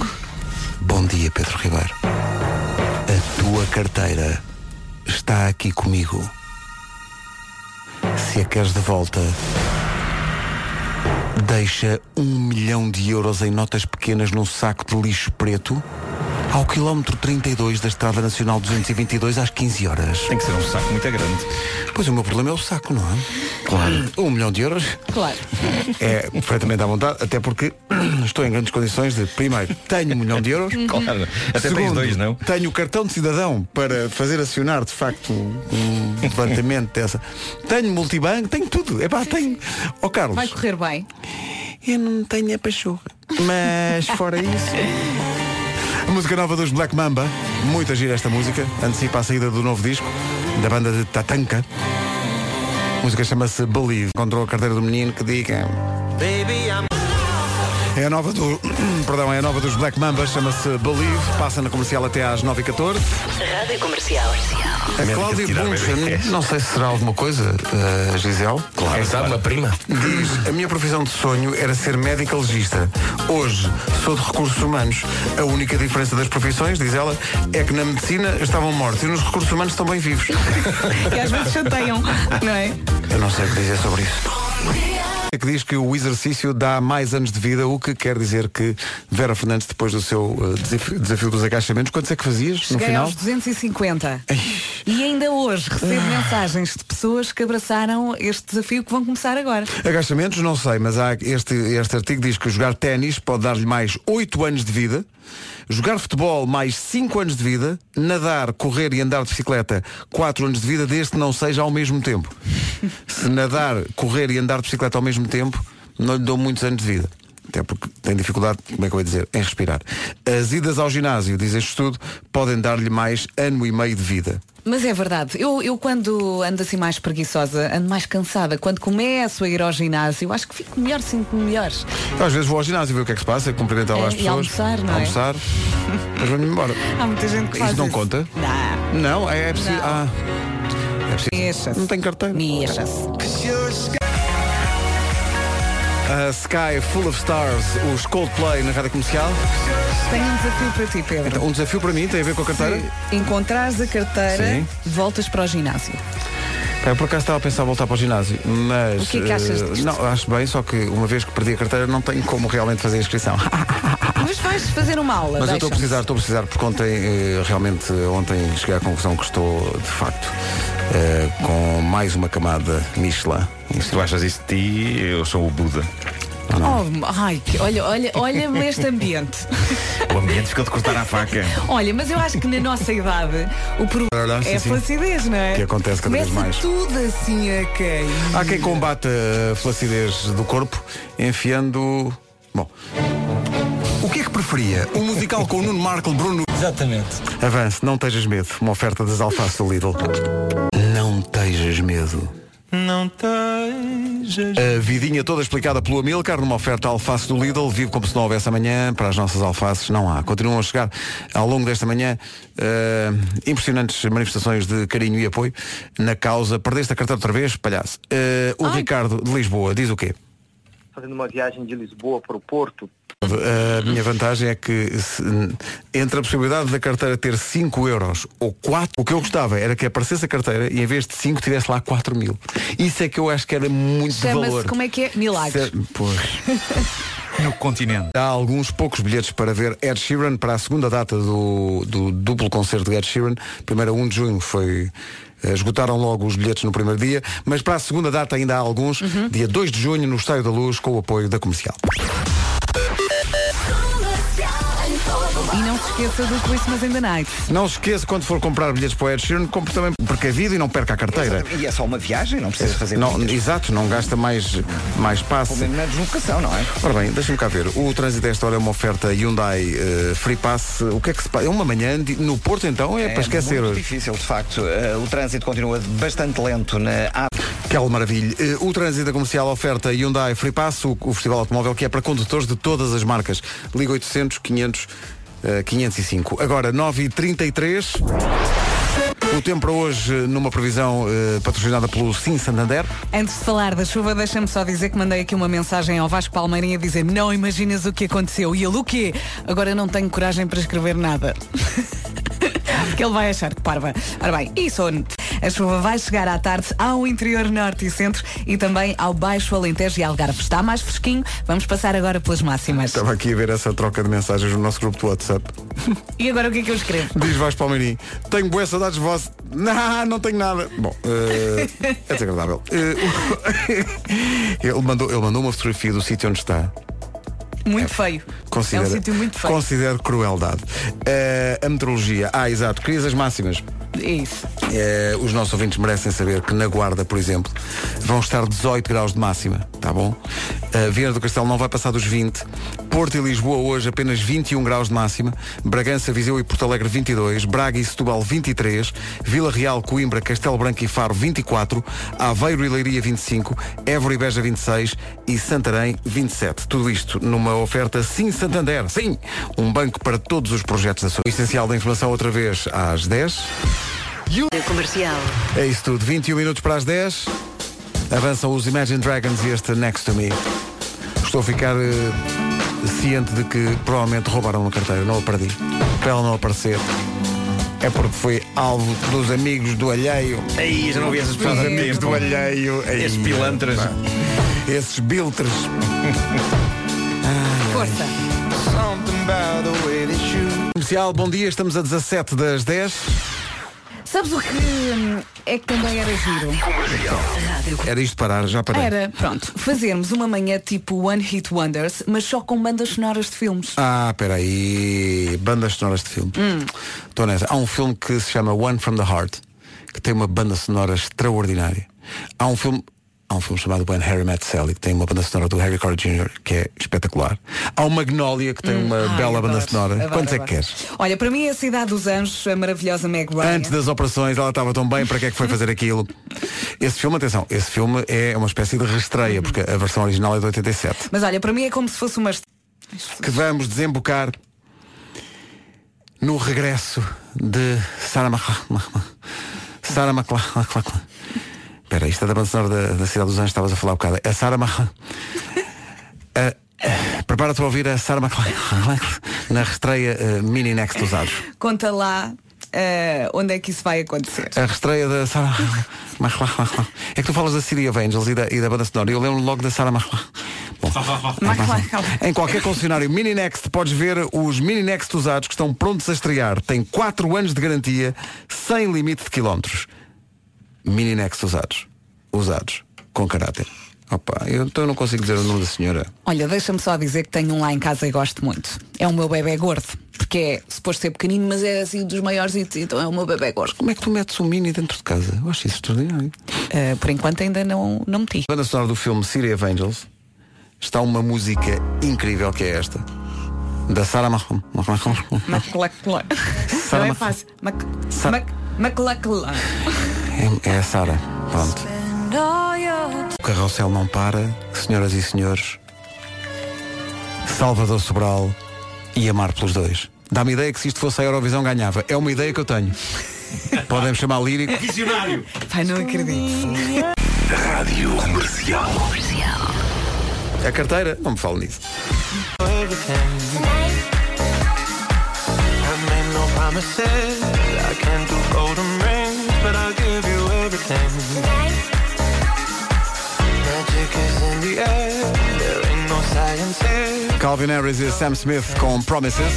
Bom dia Pedro Ribeiro A tua carteira está aqui comigo. Se a queres de volta Deixa um milhão de euros em notas pequenas num saco de lixo preto ao quilómetro 32 da Estrada Nacional 222 às 15 horas. Tem que ser um saco muito grande. Pois o meu problema é o saco, não é? Claro. Um milhão de euros Claro. é perfeitamente à vontade, até porque estou em grandes condições de, primeiro, tenho um milhão de euros. Claro. Até tens Segundo, dois, não? Tenho o cartão de cidadão para fazer acionar, de facto, um levantamento dessa. Tenho multibanco, tenho tudo. Epá, tenho. Ó Carlos, Vai correr bem. eu não tenho a pachorra. Mas fora isso. Música nova dos Black Mamba, muito gira esta música, antecipa a saída do novo disco, da banda de Tatanka. A música chama-se Believe. Encontrou a carteira do menino que diga. É a nova do. Perdão, é a nova dos Black Mambas, chama-se Believe, passa na comercial até às 9h14. Rádio Comercial. A Cláudia Bunchen, não sei se será alguma coisa, uh, Gisele. Claro, Quem sabe, uma prima. Diz, a minha profissão de sonho era ser médica legista. Hoje sou de recursos humanos. A única diferença das profissões, diz ela, é que na medicina estavam mortos e nos recursos humanos estão bem vivos. E às vezes chateiam, não é? Eu não sei o que dizer sobre isso. É que diz que o exercício dá mais anos de vida, o que quer dizer que Vera Fernandes, depois do seu uh, desafio, desafio dos agachamentos, quantos é que fazias no Cheguei final? aos 250. E ainda hoje recebo mensagens de pessoas que abraçaram este desafio que vão começar agora. Agachamentos, não sei, mas há este, este artigo diz que jogar ténis pode dar-lhe mais 8 anos de vida, jogar futebol mais 5 anos de vida, nadar, correr e andar de bicicleta 4 anos de vida, desde que não seja ao mesmo tempo. Se nadar, correr e andar de bicicleta ao mesmo tempo, não lhe dou muitos anos de vida. Até porque tem dificuldade, como é que eu vou dizer, em respirar. As idas ao ginásio, diz este estudo, podem dar-lhe mais ano e meio de vida. Mas é verdade, eu, eu quando ando assim mais preguiçosa, ando mais cansada. Quando começo a ir ao ginásio, acho que fico melhor, sinto-me melhor. Eu, às vezes vou ao ginásio ver o que é que se passa, cumprimentar lá É, as e pessoas. almoçar, não é? Almoçar. Mas vou-me embora. Há muita gente que faz Isso não isso. conta? Não. Não, é, é preciso. Não. Ah, é preciso. Não tem carteira. Mexa-se. A Sky Full of Stars, os Coldplay na rádio comercial. Tenho um desafio para ti, Pedro. Então, um desafio para mim tem a ver com a carteira. Se encontrares a carteira, Sim. voltas para o ginásio. Eu por acaso estava a pensar em voltar para o ginásio, mas. O que é que achas eh, disto? Não, acho bem, só que uma vez que perdi a carteira não tenho como realmente fazer a inscrição. Mas vais fazer uma aula. Mas eu estou a precisar, estou a precisar, porque ontem, eh, realmente, ontem cheguei à conclusão que estou, de facto, eh, com mais uma camada Michelin. Se tu achas isso de ti, eu sou o Buda. Oh, ai, olha, olha, olha-me este ambiente. O ambiente ficou de cortar a faca. Olha, mas eu acho que na nossa idade o problema Olha, sim, é a flacidez, não é? Que acontece cada vez Começa mais. tudo assim a cair. Há quem combate a flacidez do corpo enfiando. Bom. O que é que preferia? Um musical com o Nuno Marco, Bruno. Exatamente. Avance, não tejas medo. Uma oferta das alfaces do Lidl. Não tejas medo. Não tejas. A vidinha toda explicada pelo Amilcar numa oferta alface do Lidl, vive como se não houvesse amanhã, para as nossas alfaces não há. Continuam a chegar ao longo desta manhã eh, impressionantes manifestações de carinho e apoio na causa. Perdeste a carteira outra vez, palhaço. Eh, o Ricardo de Lisboa diz o quê? Fazendo uma viagem de Lisboa para o Porto. A minha vantagem é que se- entre a possibilidade da carteira ter 5 euros ou 4, o que eu gostava era que aparecesse a carteira e em vez de 5 tivesse lá 4 mil. Isso é que eu acho que era muito de valor. Como é que é? Milagres. Se- Pois. No continente. Há alguns poucos bilhetes para ver Ed Sheeran para a segunda data do, do duplo concerto de Ed Sheeran. Primeiro a 1 de junho foi. eh, Esgotaram logo os bilhetes no primeiro dia, mas para a segunda data ainda há alguns, dia 2 de junho, no Estádio da Luz, com o apoio da comercial. E não se esqueça do Christmas in the Night. Não se esqueça, quando for comprar bilhetes para o Ed Sheeran, compre também precavido e não perca a carteira. E é só uma viagem, não precisa fazer Não, muitas. exato, não gasta mais, mais passe. Pelo menos na deslocação, não é? Ora bem, deixa-me cá ver. O trânsito desta hora é uma oferta Hyundai eh, Free Pass. O que é que se passa? É uma manhã de- no Porto então? É, para esquecer. muito difícil, de facto. Eh, o trânsito continua bastante lento na A. Que maravilha. Eh, O trânsito comercial oferta Hyundai Free Pass, o, o festival automóvel que é para condutores de todas as marcas. Liga 800 500 eh, 505. Agora 9h33. O tempo para hoje numa previsão eh, patrocinada pelo Sim Santander. Antes de falar da chuva, deixa-me só dizer que mandei aqui uma mensagem ao Vasco Palmeirinho a dizer não imaginas o que aconteceu. E ele o quê? Agora não tenho coragem para escrever nada. Porque ele vai achar que parva. Ora bem, e sono. A chuva vai chegar à tarde ao interior norte e centro e também ao Baixo Alentejo e Algarve. Está mais fresquinho. Vamos passar agora pelas máximas. Estava aqui a ver essa troca de mensagens no nosso grupo do WhatsApp. E agora o que é que eu escrevo? Diz Vasco Palmeirinho, tenho boas saudades de vós. Não, não tenho nada. Bom, eh, é desagradável. Eh, ele, mandou, ele mandou uma fotografia do sítio onde está. Muito feio. Considera, É um sítio muito feio. Considero crueldade. Eh, a meteorologia. Ah, exato. Querias as máximas. Isso. Eh, os nossos ouvintes merecem saber que na Guarda, por exemplo, vão estar 18 graus de máxima, tá bom? Uh, Viana do Castelo não vai passar dos 20. Porto e Lisboa hoje apenas 21 graus de máxima. Bragança, Viseu e Porto Alegre 22. Braga e Setúbal 23. Vila Real, Coimbra, Castelo Branco e Faro 24. Aveiro e Leiria 25. Évora e Beja 26. E Santarém 27. Tudo isto numa oferta Sim Santander. Sim! Um banco para todos os projetos da sua. O essencial da informação outra vez às 10. Comercial. É isso tudo. 21 minutos para as 10. Avançam os Imagine Dragons e este Next to Me. Estou a ficar eh, ciente de que provavelmente roubaram uma carteira. Não a perdi. Para ela não aparecer. É porque foi alvo dos amigos do alheio. Aí, já não vi essas pessoas Dos há amigos do alheio. Ei, Esses pilantras. pá. Esses biltres. Força. Comercial, bom dia. Estamos a 17 das 10. Sabes o que hum, é que também era giro? Era isto parar, já parei. Era, pronto, fazermos uma manhã tipo One Hit Wonders, mas só com bandas sonoras de filmes. Ah, peraí. Bandas sonoras de filme. Hum. Estou nessa. Há um filme que se chama One from the Heart, que tem uma banda sonora extraordinária. Há um filme. Há um filme chamado When Harry Met Sally, que tem uma banda sonora do Harry Carter Jr., que é espetacular. Há o Magnolia, que tem uma Hum. Ai, bela banda adoro, sonora. adoro, Quantos é que adoro. queres? Olha, para mim é a Cidade dos Anjos, a maravilhosa Meg Ryan. Antes das operações, ela estava tão bem, para que é que foi fazer aquilo? Esse filme, atenção, esse filme é uma espécie de reestreia, porque a versão original é de 87. Mas olha, para mim é como se fosse uma. que vamos desembocar no regresso de Sarah McLachlan. Sarah McLachlan. Espera, isto é da banda sonora da, da Cidade dos Anjos, estavas a falar um bocado. É Sarah McLachlan. Ah, ah, Prepara-te a ouvir a Sarah McLachlan na reestreia ah, Mini Next usados. Conta lá eh, onde é que isso vai acontecer. A reestreia da Sarah McLachlan. É que tu falas da City of Angels e da, e da banda sonora. e Eu lembro logo da Sarah McLachlan. Em qualquer concessionário Mini Next podes ver os Mini Next usados que estão prontos a estrear. Tem 4 anos de garantia, sem limite de quilómetros. Mini Next usados. Usados. Com caráter. Opa, eu, então eu não consigo dizer o nome da senhora. Olha, deixa-me só dizer que tenho um lá em casa e gosto muito. É o meu bebê gordo. Porque é suposto ser pequenino, mas é assim dos maiores e então é o meu bebê gordo. Como é que tu metes um Mini dentro de casa? Eu acho isso extraordinário. Eh, por enquanto ainda não, não meti. Na banda sonora do filme City of Angels está uma música incrível que é esta. Da Sarah. Maclaclan. Não Sarah é Mac- fácil. Mac- Mac- Maclaclan. É, é a Sara. Pronto. O carrossel não para, senhoras e senhores. Salvador Sobral e amar pelos dois. Dá-me ideia que se isto fosse a Eurovisão ganhava. É uma ideia que eu tenho. Podem chamar lírico. Visionário. Pai, não acredito. Rádio Comercial. A carteira, não me fale nisso. everything. Magic is in the air, there ain't no science here. Calvin Harris e Sam Smith com Promises.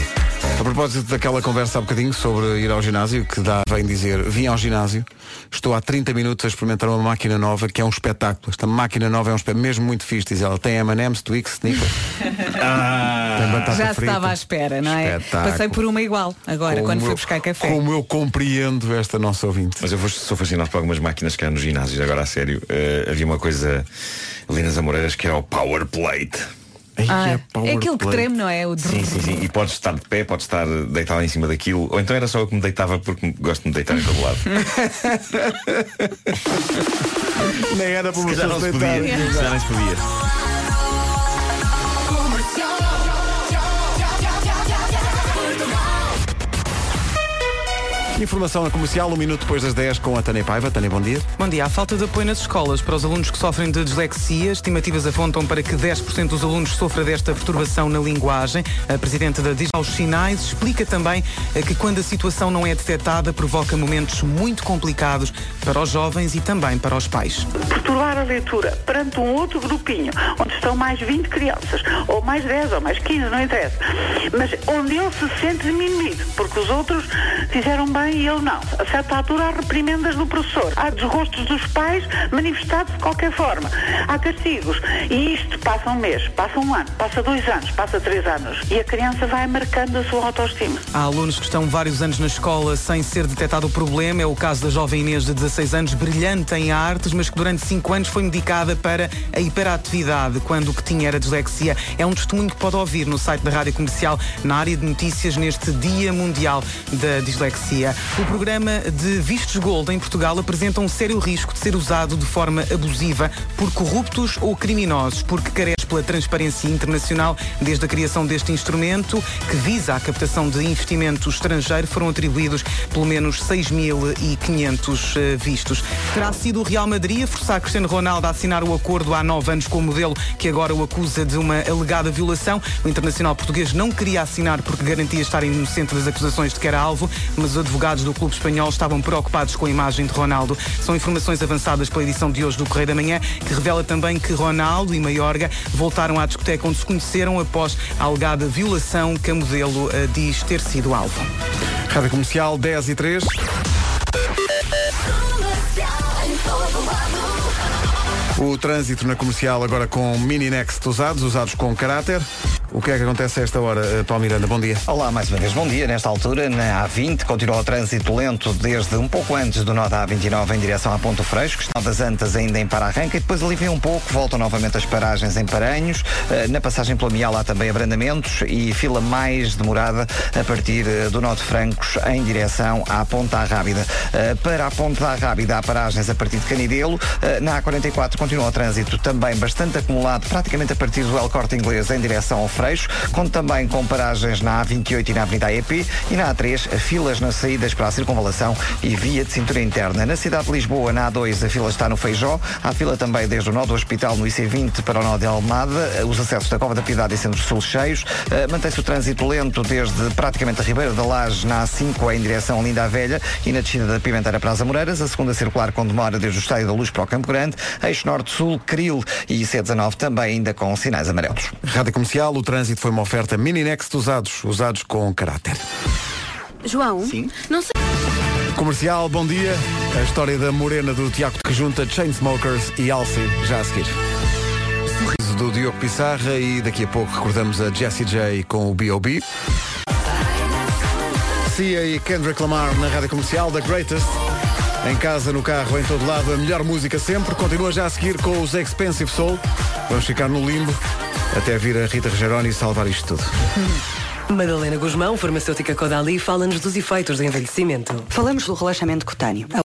A propósito daquela conversa há bocadinho sobre ir ao ginásio, que dá, vem dizer, vim ao ginásio, estou há 30 minutos a experimentar uma máquina nova, que é um espetáculo. Esta máquina nova é um espetáculo mesmo muito fixe, diz ela. Tem M&M's, Twix, Snickers. Tem batata Já se frita. estava à espera, não é? Espetáculo. Passei por uma igual agora, Como quando fui buscar café. Como eu compreendo esta nossa ouvinte. Mas eu vou- sou fascinado por algumas máquinas que há nos ginásios, agora a sério. Eh, havia uma coisa ali nas Amoreiras que era o Power Plate. Ah, é aquilo que treme, não é? O Sim, sim, sim. E podes estar de pé, podes estar deitado em cima daquilo. Ou então era só eu que me deitava porque gosto de me deitar em todo lado. Nem era para Se não pessoa se deitar. Calhar nem se podia. Informação na comercial, um minuto depois das 10 com a Tânia Paiva. Tânia, bom dia. Bom dia. A falta de apoio nas escolas para os alunos que sofrem de dislexia. Estimativas apontam para que 10% dos alunos sofra desta perturbação na linguagem. A Presidente da Diz aos sinais explica também eh, que quando a situação não é detectada provoca momentos muito complicados para os jovens e também para os pais. perturbar a leitura perante um outro grupinho, onde estão mais 20 crianças, ou mais 10, ou mais 15, não interessa. Mas onde ele se sente diminuído, porque os outros fizeram bem e ele não. A certa altura há reprimendas do professor, há desgostos dos pais manifestados de qualquer forma, há castigos. E isto passa um mês, passa um ano, passa dois anos, passa três anos. E a criança vai marcando a sua autoestima. Há alunos que estão vários anos na escola sem ser detectado o problema. É o caso da jovem Inês de 16 anos, brilhante em artes, mas que durante 5 anos foi medicada para a hiperatividade, quando o que tinha era dislexia. É um testemunho que pode ouvir no site da Rádio Comercial, na área de notícias, neste Dia Mundial da Dislexia. O programa de Vistos Gold em Portugal apresenta um sério risco de ser usado de forma abusiva por corruptos ou criminosos, porque carece pela transparência internacional desde a criação deste instrumento, que visa a captação de investimento estrangeiro, foram atribuídos pelo menos 6.500 eh, vistos. Terá sido o Real Madrid a forçar Cristiano Ronaldo a assinar o acordo há nove anos com o modelo que agora o acusa de uma alegada violação. O internacional português não queria assinar porque garantia estar inocente das acusações de que era alvo, mas os advogados do clube espanhol estavam preocupados com a imagem de Ronaldo. São informações avançadas pela edição de hoje do Correio da Manhã, que revela também que Ronaldo e Maiorga voltaram à discoteca onde se conheceram após a alegada violação que a modelo eh, diz ter sido alvo. Rádio Comercial 10 e 3. O trânsito na comercial agora com mini next usados, usados com caráter. O que é que acontece a esta hora, eh, Paulo Miranda? Bom dia. Olá, mais uma vez, bom dia. Nesta altura, na A20, continua o trânsito lento desde um pouco antes do nó da A29 em direção à Ponto Freixo, que estão das Antas ainda em para-arranca, e depois alivia um pouco, voltam novamente as paragens em Paranhos. Eh, Na passagem pela Mial há também abrandamentos e fila mais demorada a partir eh, do nó de Francos em direção à Ponta Rábida. Para a Ponta Rábida há paragens a partir de Canidelo. Na A44 continua o trânsito também bastante acumulado, praticamente a partir do El Corte Inglês em direção ao Freixo, conto também com paragens na A28 e na Avenida AEP e na A3 filas nas saídas para a circunvalação e via de cintura interna. Na cidade de Lisboa, na A2, a fila está no Feijó, há fila também desde o nó do Hospital no IC20 para o nó de Almada, os acessos da Cova da Piedade e Centro-Sul cheios, Eh, mantém-se o trânsito lento desde praticamente a Ribeira da Laje na A5 em direção a Linda a Velha e na descida da Pimenteira para as Amoreiras, a segunda circular com demora desde o Estádio da Luz para o Campo Grande, eixo norte-sul, Cril e IC19 também ainda com sinais amarelos. Rádio Comercial, o trânsito foi uma oferta mini next usados, usados com caráter. João? Sim. Não sei. Comercial, bom dia. A história da morena do Tiago que junta Chainsmokers e Alcy, já a seguir. Sorriso do Diogo Pissarra e daqui a pouco recordamos a Jessie J com o B.O.B. Cia e Kendrick Lamar na rádio comercial, The Greatest. Em casa, no carro, em todo lado, a melhor música sempre. Continua já a seguir com os Expensive Soul. Vamos ficar no limbo até vir a Rita Rogeroni e salvar isto tudo. Madalena Guzmão, farmacêutica Codali, fala-nos dos efeitos do envelhecimento. Falamos do relaxamento cutâneo.